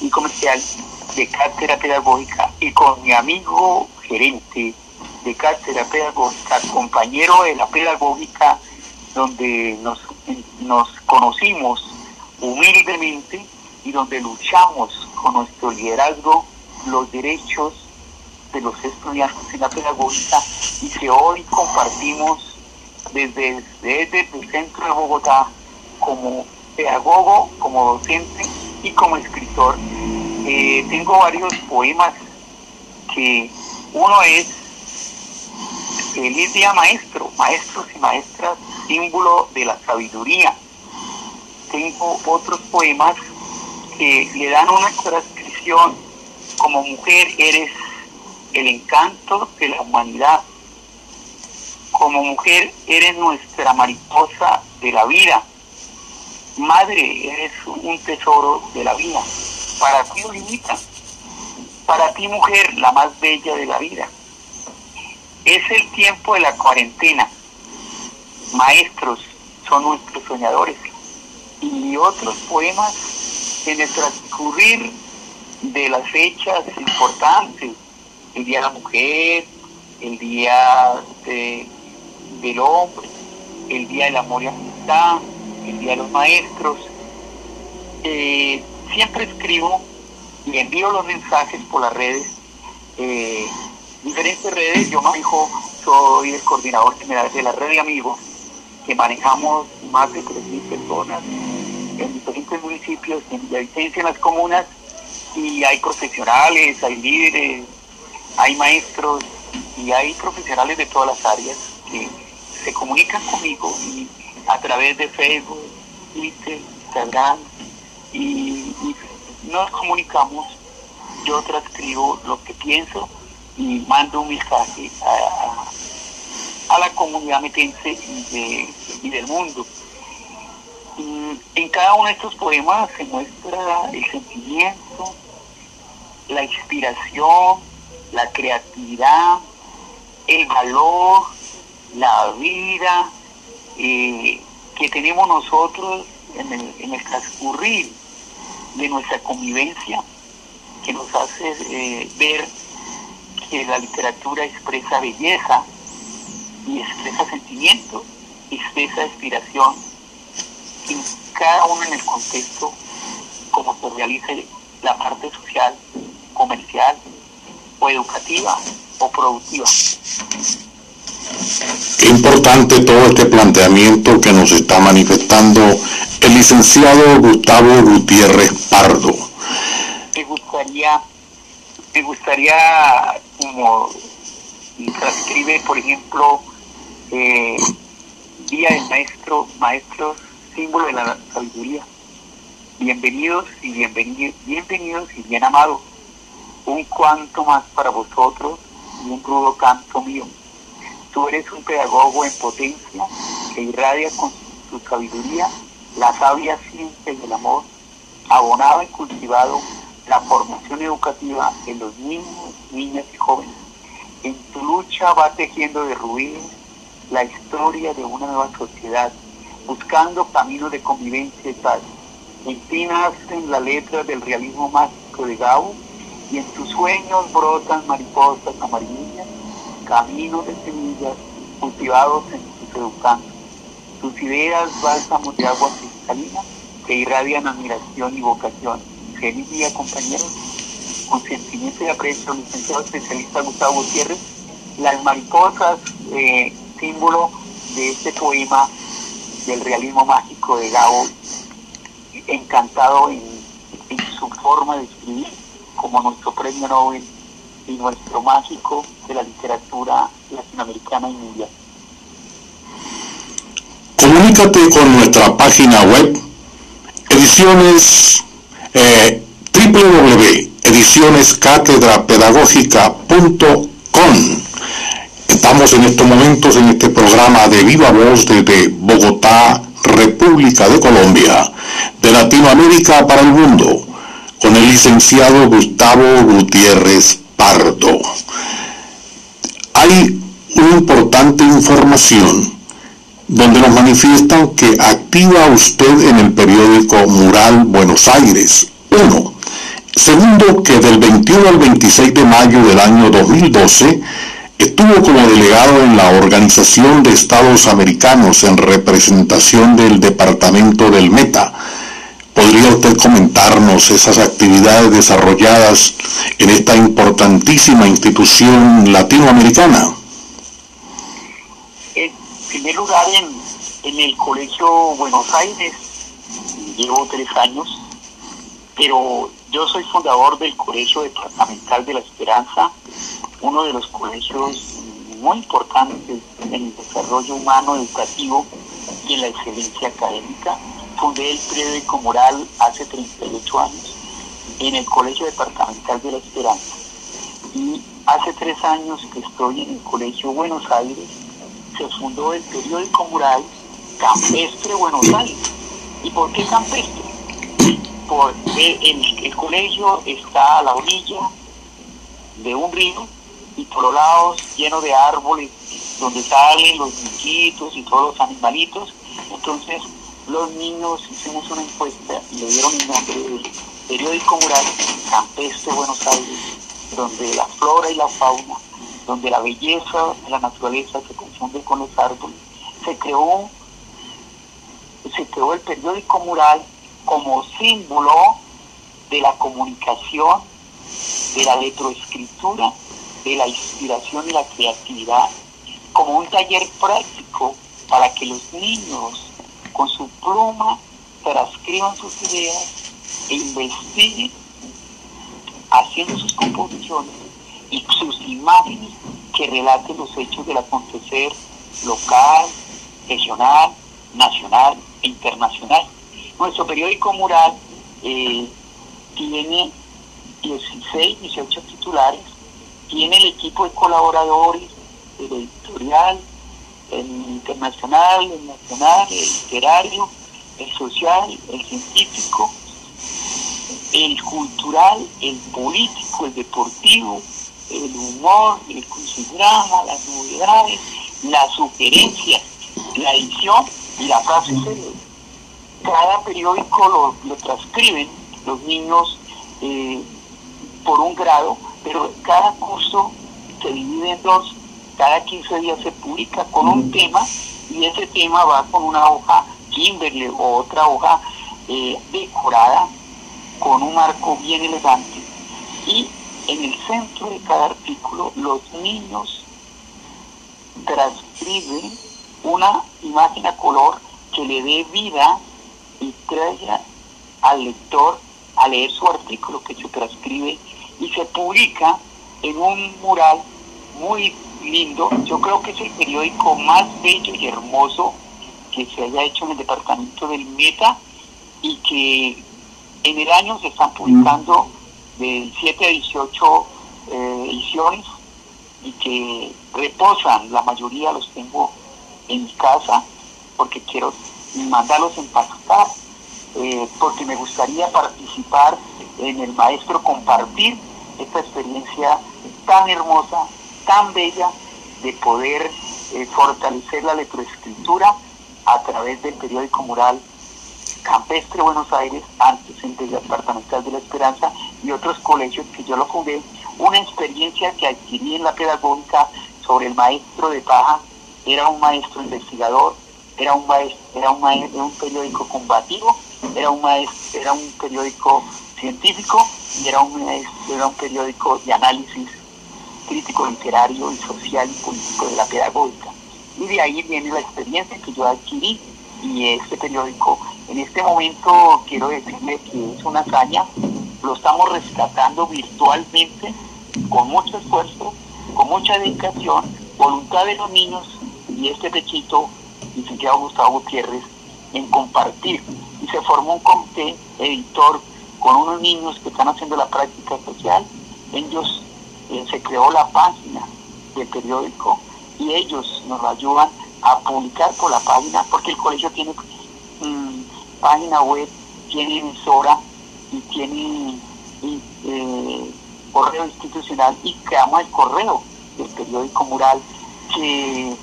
Speaker 2: y comercial de cátedra pedagógica, y con mi amigo gerente de cátedra pedagógica, compañero de la pedagógica, donde nos, nos conocimos humildemente y donde luchamos con nuestro liderazgo los derechos de los estudiantes en la pedagógica y que hoy compartimos desde, desde el centro de Bogotá como pedagogo, como docente y como escritor. Eh, tengo varios poemas que uno es Feliz Día Maestro, maestros y maestras, símbolo de la sabiduría. Tengo otros poemas que le dan una transcripción, como mujer eres el encanto de la humanidad, como mujer eres nuestra mariposa de la vida, madre eres un tesoro de la vida, para ti limita, para ti mujer la más bella de la vida. Es el tiempo de la cuarentena, maestros son nuestros soñadores. Y otros poemas en el transcurrir de las fechas importantes, el Día de la Mujer, el Día del Hombre, el Día del Amor y Amistad, el Día de los Maestros, eh, siempre escribo y envío los mensajes por las redes, eh, diferentes redes, yo manejo, soy el coordinador general de la red de amigos, que manejamos más de 3.000 personas en diferentes municipios, en Villavicencio, en las comunas, y hay profesionales, hay líderes, hay maestros y hay profesionales de todas las áreas que se comunican conmigo y a través de Facebook, Twitter, Instagram y, nos comunicamos. Yo transcribo lo que pienso y mando un mensaje a, la comunidad metense y, del mundo. en cada uno de estos poemas se muestra el sentimiento, la inspiración, la creatividad, el valor, la vida que tenemos nosotros en el, en transcurrir de nuestra convivencia, que nos hace eh, ver que la literatura expresa belleza y expresa sentimiento, expresa inspiración, y cada uno en el contexto como se realice la parte social, comercial o educativa o productiva.
Speaker 1: Qué importante todo este planteamiento que nos está manifestando el licenciado Gustavo Gutiérrez Pardo.
Speaker 2: Me gustaría, me gustaría como transcribe, por ejemplo, eh, Día del Maestro, Maestro, símbolo de la sabiduría. Bienvenidos y bienvenidos, bienvenidos y bien amados. Un cuanto más para vosotros y un rudo canto mío Tú eres un pedagogo en potencia que irradia con tu sabiduría la sabia ciencia del amor, abonado y cultivado la formación educativa en los niños, niñas y jóvenes. En tu lucha va tejiendo de ruido la historia de una nueva sociedad, buscando caminos de convivencia y paz. En ti nacen las letras del realismo mágico de Gabo y en tus sueños brotan mariposas amarillas caminos de semillas cultivados en tus educandos. Tus ideas bálsamos de agua cristalina que irradian admiración y vocación. Feliz día, compañeros. Con sentimiento y aprecio, licenciado especialista Gustavo Gutiérrez, las mariposas, eh, símbolo de este poema del realismo mágico de Gabo, encantado en su forma de escribir, como nuestro premio Nobel y nuestro mágico de la literatura latinoamericana y mundial.
Speaker 1: Comunícate con nuestra página web ediciones eh, Estamos en estos momentos en este programa de Viva Voz desde Bogotá, República de Colombia, de Latinoamérica para el mundo, con el licenciado Gustavo Gutiérrez hay una importante información donde nos manifiestan que activa usted en el periódico Mural Buenos Aires. Uno. Segundo, que del 21 al 26 de mayo del año 2012 estuvo como delegado en la Organización de Estados Americanos en representación del Departamento del Meta ¿Podría usted comentarnos esas actividades desarrolladas en esta importantísima institución latinoamericana?
Speaker 2: En primer lugar, en, el Colegio Buenos Aires llevo tres años, pero yo soy fundador del Colegio Departamental de la Esperanza, uno de los colegios muy importantes en el desarrollo humano educativo y en la excelencia académica fundé el periódico Moral hace 38 años en el Colegio Departamental de la Esperanza. Y hace tres años que estoy en el Colegio Buenos Aires, se fundó el periódico Moral Campestre Buenos Aires. ¿Y por qué campestre? Porque el, el colegio está a la orilla de un río y por los lados lleno de árboles donde salen los niñitos y todos los animalitos. Entonces los niños hicimos una encuesta y le dieron el nombre del periódico mural Campestre Buenos Aires, donde la flora y la fauna, donde la belleza de la naturaleza se confunde con los árboles. Se creó, se creó el periódico mural como símbolo de la comunicación, de la letroescritura, de la inspiración y la creatividad, como un taller práctico para que los niños con su pluma transcriban sus ideas e investiguen haciendo sus composiciones y sus imágenes que relaten los hechos del acontecer local, regional, nacional e internacional. Nuestro periódico mural eh, tiene 16, 18 titulares, tiene el equipo de colaboradores, el editorial, el internacional, el nacional, el literario, el social, el científico, el cultural, el político, el deportivo, el humor, el crucigrama, las novedades, las sugerencias, la edición y la frase Cada periódico lo, transcriben los niños eh, por un grado, pero cada curso se divide en dos, cada 15 días se publica con un tema y ese tema va con una hoja Kimberley o otra hoja eh, decorada con un marco bien elegante. Y en el centro de cada artículo los niños transcriben una imagen a color que le dé vida y traiga al lector a leer su artículo que se transcribe y se publica en un mural muy lindo. Yo creo que es el periódico más bello y hermoso que se haya hecho en el departamento del Meta y que en el año se están publicando de 7 a 18 eh, ediciones y que reposan, la mayoría los tengo en mi casa porque quiero mandarlos empaquetar, eh, porque me gustaría participar en el maestro compartir esta experiencia tan hermosa, tan bella de poder eh, fortalecer la letroescritura a través del periódico mural Campestre Buenos Aires, antes en Departamental de la Esperanza y otros colegios que yo lo jugué, una experiencia que adquirí en la pedagógica sobre el maestro de paja, era un maestro investigador, era un maestro, era un, maestro, un periódico combativo, era un maestro, era un periódico científico y era un, era un periódico de análisis crítico literario y social y político de la pedagógica. Y de ahí viene la experiencia que yo adquirí y este periódico en este momento quiero decirle que es una hazaña, lo estamos rescatando virtualmente con mucho esfuerzo, con mucha dedicación, voluntad de los niños y este pechito, licenciado Gustavo Gutiérrez, en compartir. Y se formó un comité editor con unos niños que están haciendo la práctica social. Ellos eh, se creó la página del periódico y ellos nos ayudan a publicar por la página porque el colegio tiene página web, tiene emisora y tiene eh, correo institucional y creamos el correo del periódico mural que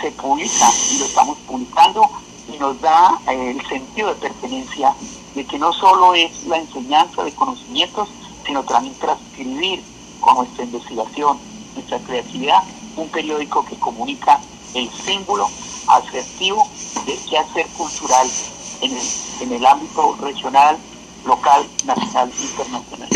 Speaker 2: se publica y lo estamos publicando y nos da eh, el sentido de pertenencia de que no solo es la enseñanza de conocimientos, sino también transcribir con nuestra investigación, nuestra creatividad, un periódico que comunica el símbolo asertivo de qué hacer cultural en el, ámbito regional, local, nacional e internacional.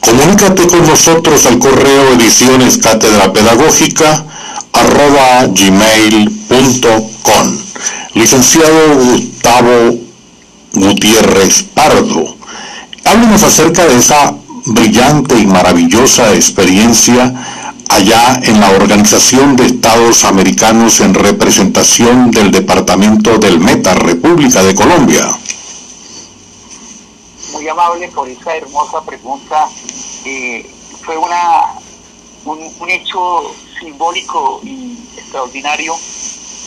Speaker 1: Comunícate con nosotros al correo ediciones cátedra pedagógica arroba gmail.com. Licenciado Gustavo Gutiérrez Pardo, háblenos acerca de esa brillante y maravillosa experiencia allá en la Organización de Estados Americanos en representación del Departamento del Meta, República de Colombia?
Speaker 2: Muy amable por esa hermosa pregunta. Eh, fue una, un, hecho simbólico y extraordinario.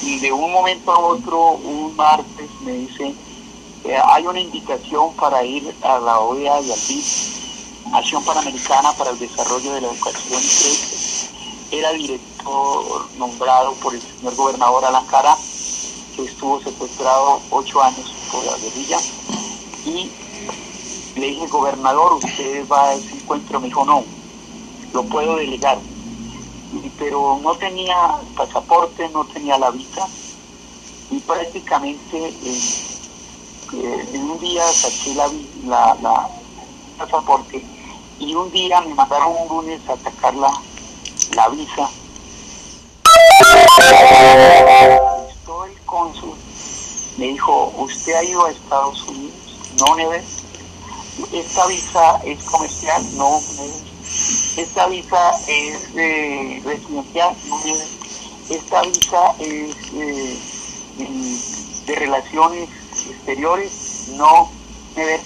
Speaker 2: Y de un momento a otro, un martes, me dice, eh, hay una invitación para ir a la OEA y al BID, Acción Panamericana para el Desarrollo de la Educación y era director nombrado por el señor gobernador Alan Cara, que estuvo secuestrado ocho años por la guerrilla. Y le dije, gobernador, usted va a ese encuentro. Me dijo, no, lo puedo delegar. pero no tenía pasaporte, no tenía la visa. Y prácticamente eh, eh, en un día saqué la, la, pasaporte y un día me mandaron un lunes a sacar la, la visa. Estoy el cónsul me dijo, ¿usted ha ido a Estados Unidos? No, Neves. Esta visa es comercial, no, Neves. Esta visa es de residencial, no, Neves. Esta visa es eh, de relaciones exteriores, no, Neves.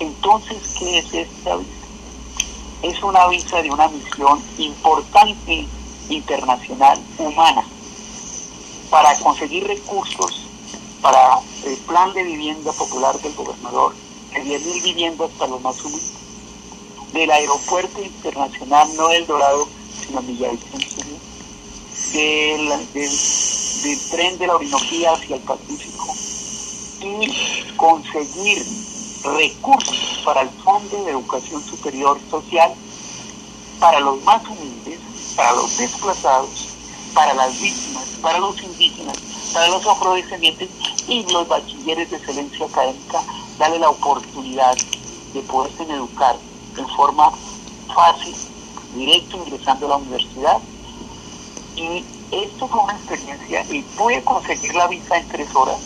Speaker 2: Entonces, ¿qué es esta visa? Es una visa de una misión importante internacional humana para conseguir recursos para el plan de vivienda popular del gobernador, de 10.000 viviendas para los más humildes, del aeropuerto internacional, no del Dorado, sino Villavicencio, del, del, del tren de la Orinoquía hacia el Pacífico, y conseguir recursos para el Fondo de Educación Superior Social para los más humildes, para los desplazados, para las víctimas, para los indígenas, para los afrodescendientes y los bachilleres de excelencia académica, darle la oportunidad de poderse educar en forma fácil, directo, ingresando a la universidad. Y esto fue una experiencia y pude conseguir la visa en tres horas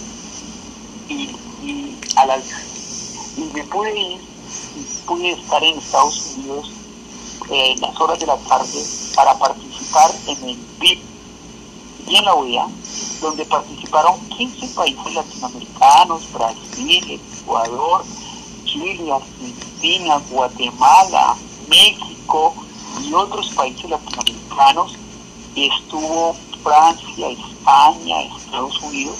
Speaker 2: y, a las, y me pude ir y pude estar en Estados Unidos eh, en las horas de la tarde para participar en el BIP y en la OEA donde participaron 15 países latinoamericanos, Brasil, Ecuador, Chile, Argentina, Guatemala, México y otros países latinoamericanos. Estuvo Francia, España, Estados Unidos.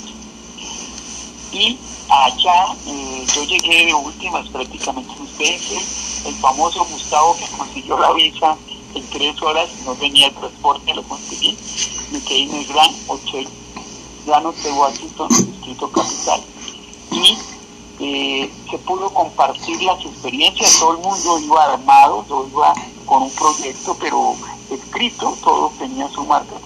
Speaker 2: Y allá eh, yo llegué de últimas prácticamente ustedes, el famoso Gustavo que consiguió la visa en tres horas, no tenía el transporte, lo conseguí, me quedé en el Gran Hotel de Washington, Distrito Capital. Y eh, se pudo compartir las experiencias, todo el mundo iba armado, todo iba con un proyecto, pero escrito, todo tenía su marca.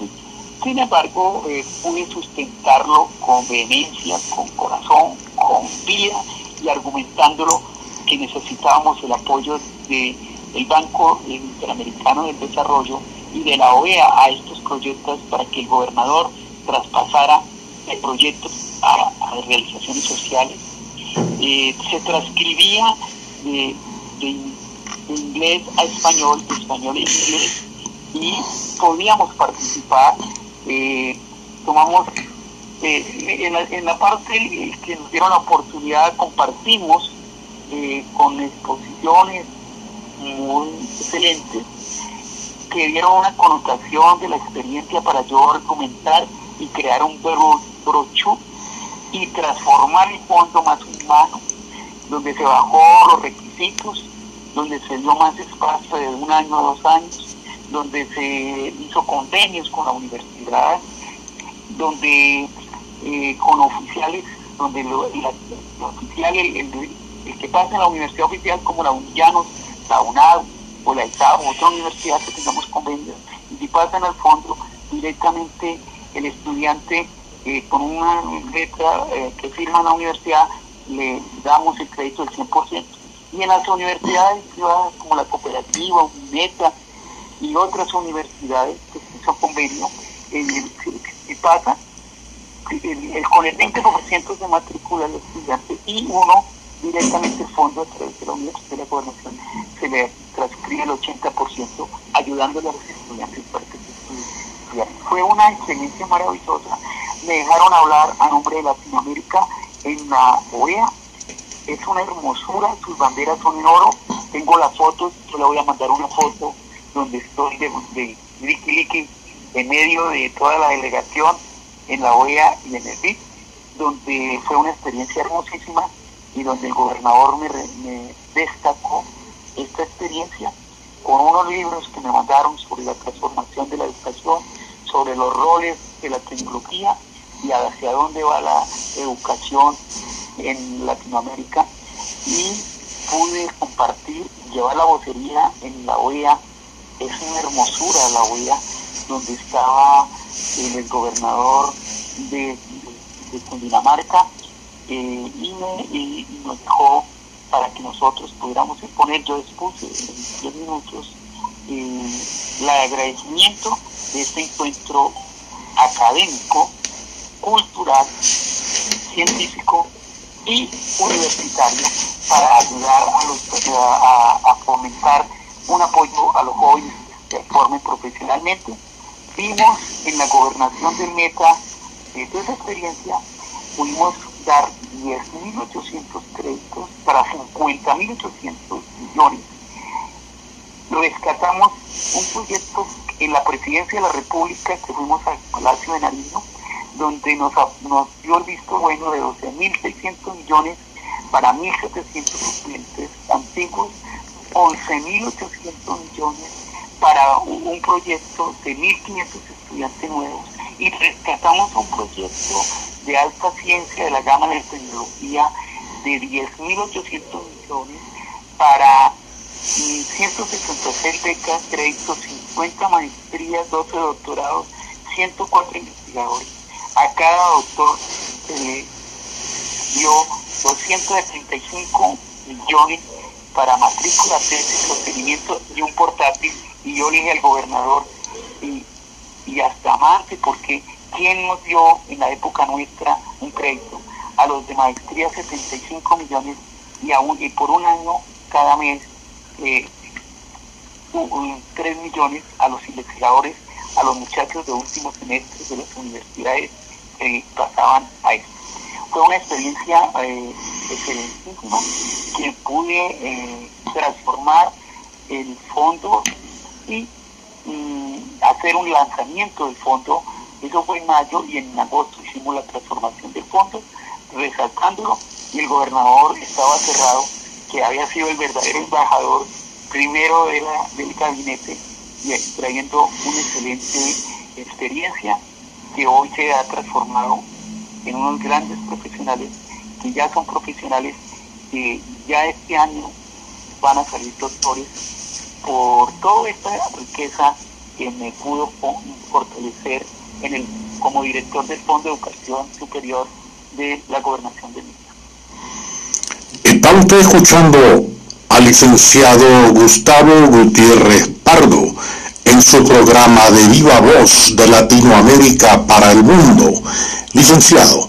Speaker 2: Sin embargo, pude sustentarlo con vehemencia, con corazón, con vida y argumentándolo que necesitábamos el apoyo del Banco Interamericano del Desarrollo y de la OEA a estos proyectos para que el gobernador traspasara el proyecto a, realizaciones sociales. Eh, se transcribía de, inglés a español, de español a inglés, y podíamos participar. Eh, tomamos eh, en, la, parte que nos dieron la oportunidad, compartimos con exposiciones muy excelentes que dieron una connotación de la experiencia para yo argumentar y crear un brochu y transformar el fondo más humano, donde se bajó los requisitos, donde se dio más espacio de un año a dos años, donde se hizo convenios con la universidad, donde eh, con oficiales, donde lo, oficial, el, que pasa en la universidad oficial como la Unillanos, la UNAD o la o otra universidad que tengamos convenios, y si pasan al fondo directamente el estudiante eh, con una letra eh, que firma la universidad le damos el crédito del 100%. Y en las universidades como la cooperativa, UNETA y otras universidades que son convenio, y pasa, el, con el 20% se matricula el estudiante y uno directamente fondo a través de la Universidad de la Gobernación se le transcribe el 80% ayudándole a los estudiantes para que se Fue una experiencia maravillosa me dejaron hablar a nombre de Latinoamérica en la OEA. Es una hermosura, sus banderas son en oro. Tengo las fotos, yo le voy a mandar una foto donde estoy de, de Liki en medio de toda la delegación en la OEA y en el BID, donde fue una experiencia hermosísima y donde el gobernador me, me destacó esta experiencia con unos libros que me mandaron sobre la transformación de la educación, sobre los roles de la tecnología y hacia dónde va la educación en Latinoamérica. Y pude compartir, llevar la vocería en la OEA, es una hermosura la OEA, donde estaba el gobernador de, Cundinamarca eh, y, me, y, nos dejó para que nosotros pudiéramos exponer. Yo expuse en 10 minutos el agradecimiento de este encuentro académico, cultural, científico y universitario para ayudar a, los, a, fomentar un apoyo a los jóvenes que formen profesionalmente. Vimos en la gobernación del Meta, desde esa experiencia, pudimos dar 10.800 créditos para 50.800 millones. Rescatamos un proyecto en la presidencia de la República que fuimos al Palacio de Nariño, donde nos, nos dio el visto bueno de 12.600 millones para 1.700 estudiantes antiguos, 11.800 millones para un, proyecto de 1.500 estudiantes nuevos y rescatamos un proyecto de alta ciencia de la gama de tecnología de 10.800 millones para 166 becas, créditos, 50 maestrías, 12 doctorados, 104 investigadores. A cada doctor se le dio 235 millones para matrícula, tesis, sostenimiento y un portátil. Y yo le dije al gobernador, y, y hasta más, porque ¿quién nos dio en la época nuestra un crédito? A los de maestría 75 millones y, aún, y por un año cada mes eh, 3 millones a los investigadores, a los muchachos de último semestre de las universidades pasaban a esto. Fue una experiencia eh, excelentísima que pude eh, transformar el fondo y mm, hacer un lanzamiento del fondo. Eso fue en mayo y en agosto hicimos la transformación del fondo, resaltándolo y el gobernador estaba cerrado que había sido el verdadero embajador primero de del gabinete y trayendo una excelente experiencia que hoy se ha transformado en unos grandes profesionales que ya son profesionales que ya este año van a salir doctores por toda esta riqueza que me pudo fortalecer en el, como director del Fondo de Educación Superior de la Gobernación de México.
Speaker 1: Está usted escuchando al licenciado Gustavo Gutiérrez Pardo en su programa de viva voz de Latinoamérica para el mundo. Licenciado,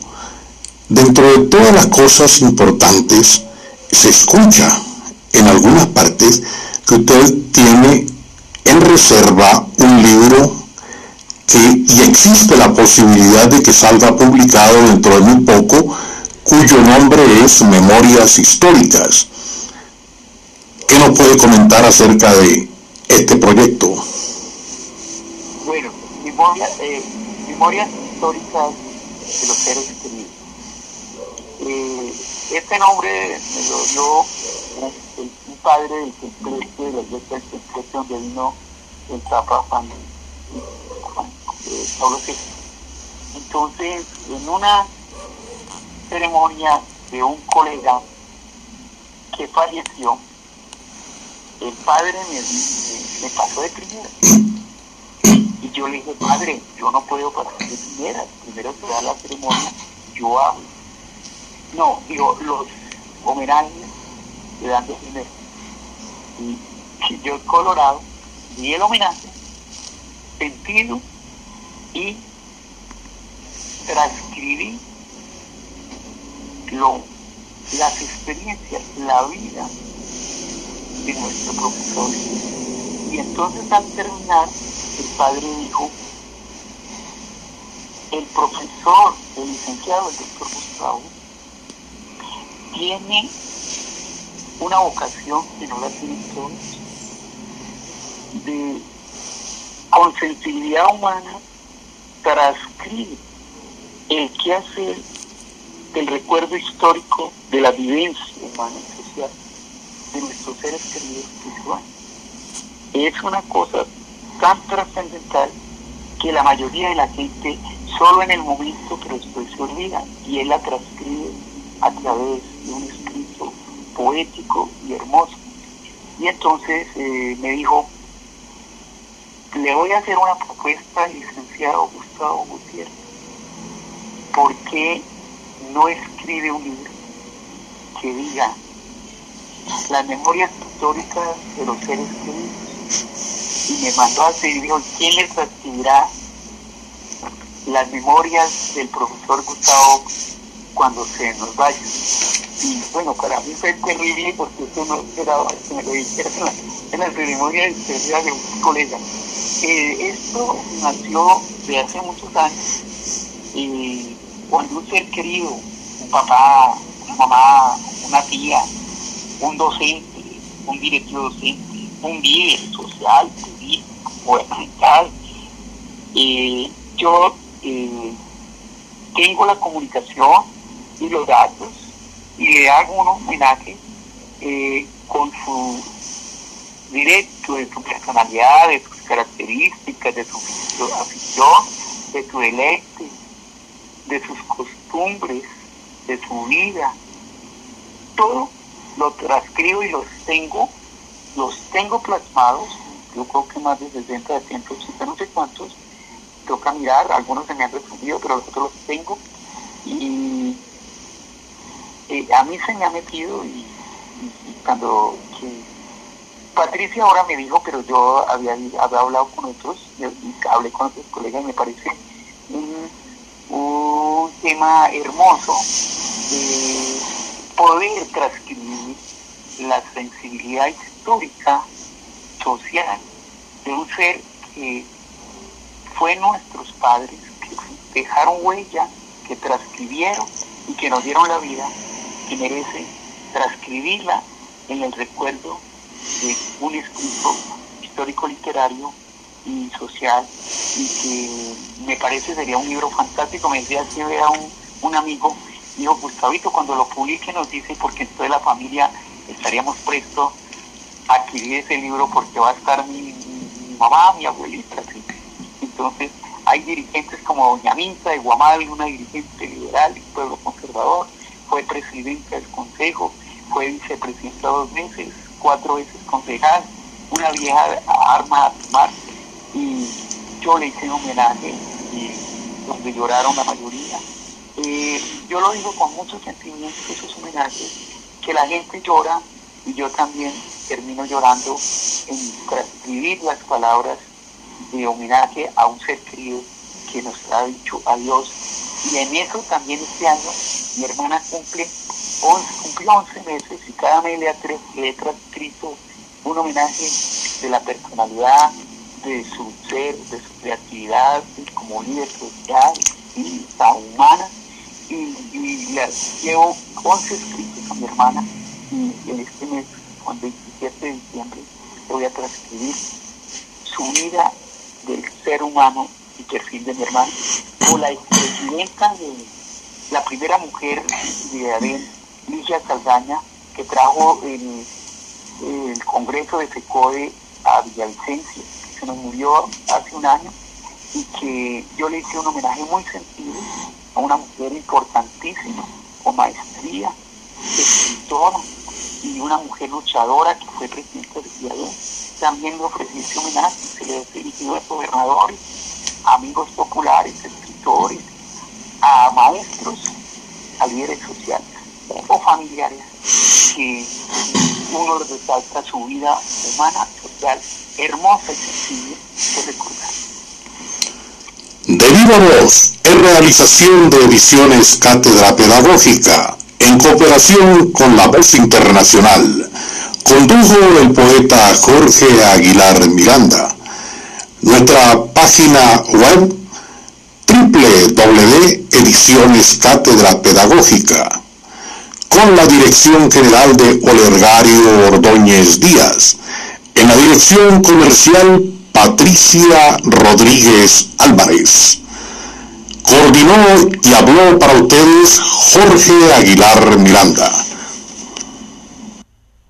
Speaker 1: dentro de todas las cosas importantes, se escucha en algunas partes que usted tiene en reserva un libro que, y existe la posibilidad de que salga publicado dentro de muy poco, cuyo nombre es Memorias Históricas. ¿Qué nos puede comentar acerca de este proyecto?
Speaker 2: Bueno, eh, Memorias Históricas de los seres queridos. Eh, este nombre me lo dio un padre del templete de la iglesia del templete donde vino el Papa Juan, eh, Pablo VI. Entonces, en una ceremonia de un colega que falleció, el padre me, pasó de primera. Yo le dije, padre, yo no puedo pasar de primera, primero se da la ceremonia, yo hago. No, digo, los homenajes le dan de primero. Y yo colorado di el homenaje, sentido y transcribí las experiencias, la vida de nuestro profesor. Y entonces al terminar, el padre dijo, el profesor, el licenciado, el doctor Gustavo, tiene una vocación que no la tienen todos, de con sensibilidad humana transcribir el que hacer el recuerdo histórico de la vivencia humana y social de nuestros seres queridos Es una cosa tan trascendental que la mayoría de la gente solo en el momento pero después se olvida y él la transcribe a través de un escrito poético y hermoso. Y entonces eh, me dijo, le voy a hacer una propuesta al licenciado Gustavo Gutiérrez, porque no escribe un libro que diga las memorias históricas de los seres queridos. Y me mandó a hacer, dijo, ¿quién les transcribirá las memorias del profesor Gustavo cuando se nos vaya? Y bueno, para mí fue terrible porque esto no esperaba que me lo dijera en la, ceremonia de de un colega. Eh, esto nació de hace muchos años y cuando un ser querido, un papá, una mamá, una tía, un docente, un directivo docente, un líder social, político, gubernamental. Eh, yo eh, tengo la comunicación y los datos y le hago un homenaje eh, con su directo, de su personalidad, de sus características, de su afición, de su deleite, de sus costumbres, de su vida. Todo lo transcribo y los tengo, los tengo plasmados, yo creo que más de 60, 180, no sé cuántos, toca mirar, algunos se me han resumido, pero los otros los tengo. Y eh, a mí se me ha metido y, cuando Patricia ahora me dijo, pero yo había, hablado con otros, hablé con otros colegas y me parece un, un tema hermoso de poder transcribir la sensibilidad histórica, social, de un ser que fue nuestros padres, que dejaron huella, que transcribieron y que nos dieron la vida, que merece transcribirla en el recuerdo de un escrito histórico literario y social y que me parece sería un libro fantástico. Me decía que era un, un amigo dijo Gustavito, cuando lo publique nos dice, porque entonces la familia estaríamos prestos adquirir ese libro porque va a estar mi, mamá, mi abuelita. Entonces hay dirigentes como Doña Minta de Guamal, una dirigente liberal y pueblo conservador, fue presidenta del consejo, fue vicepresidenta dos meses, cuatro veces concejal, una vieja arma a tomar y yo le hice un homenaje y donde lloraron la mayoría eh, yo lo digo con mucho sentimiento, esos homenajes, que la gente llora y yo también termino llorando en transcribir las palabras de homenaje a un ser querido que nos ha dicho adiós. Y en eso también este año mi hermana cumple 11, cumplió 11 meses y cada mes le, le he transcrito un homenaje de la personalidad, de su ser, de su creatividad como líder social y tan humana y, llevo 11 escritos a mi hermana y en este mes, con 27 de diciembre, voy a transcribir su vida del ser humano y perfil de mi hermana, o la expresidenta de la primera mujer de Adén, Ligia Saldaña, que trajo el, el Congreso de FECODE a Villavicencia, que se nos murió hace un año y que yo le hice un homenaje muy sentido a una mujer importantísima, con maestría, escritora y una mujer luchadora que fue presidenta del diario. También le ofrecí este homenaje, se le dirigido a gobernadores, amigos populares, escritores, a maestros, a líderes sociales o familiares que uno resalta su vida humana, social, hermosa y sencilla de recordar.
Speaker 1: De viva voz, en realización de ediciones Cátedra Pedagógica, en cooperación con la Voz Internacional, condujo el poeta Jorge Aguilar Miranda. Nuestra página web www.ediciones Cátedra Pedagógica, con la dirección general de Olergario Ordóñez Díaz, en la dirección comercial Patricia Rodríguez Álvarez. Coordinó y habló para ustedes Jorge Aguilar Miranda.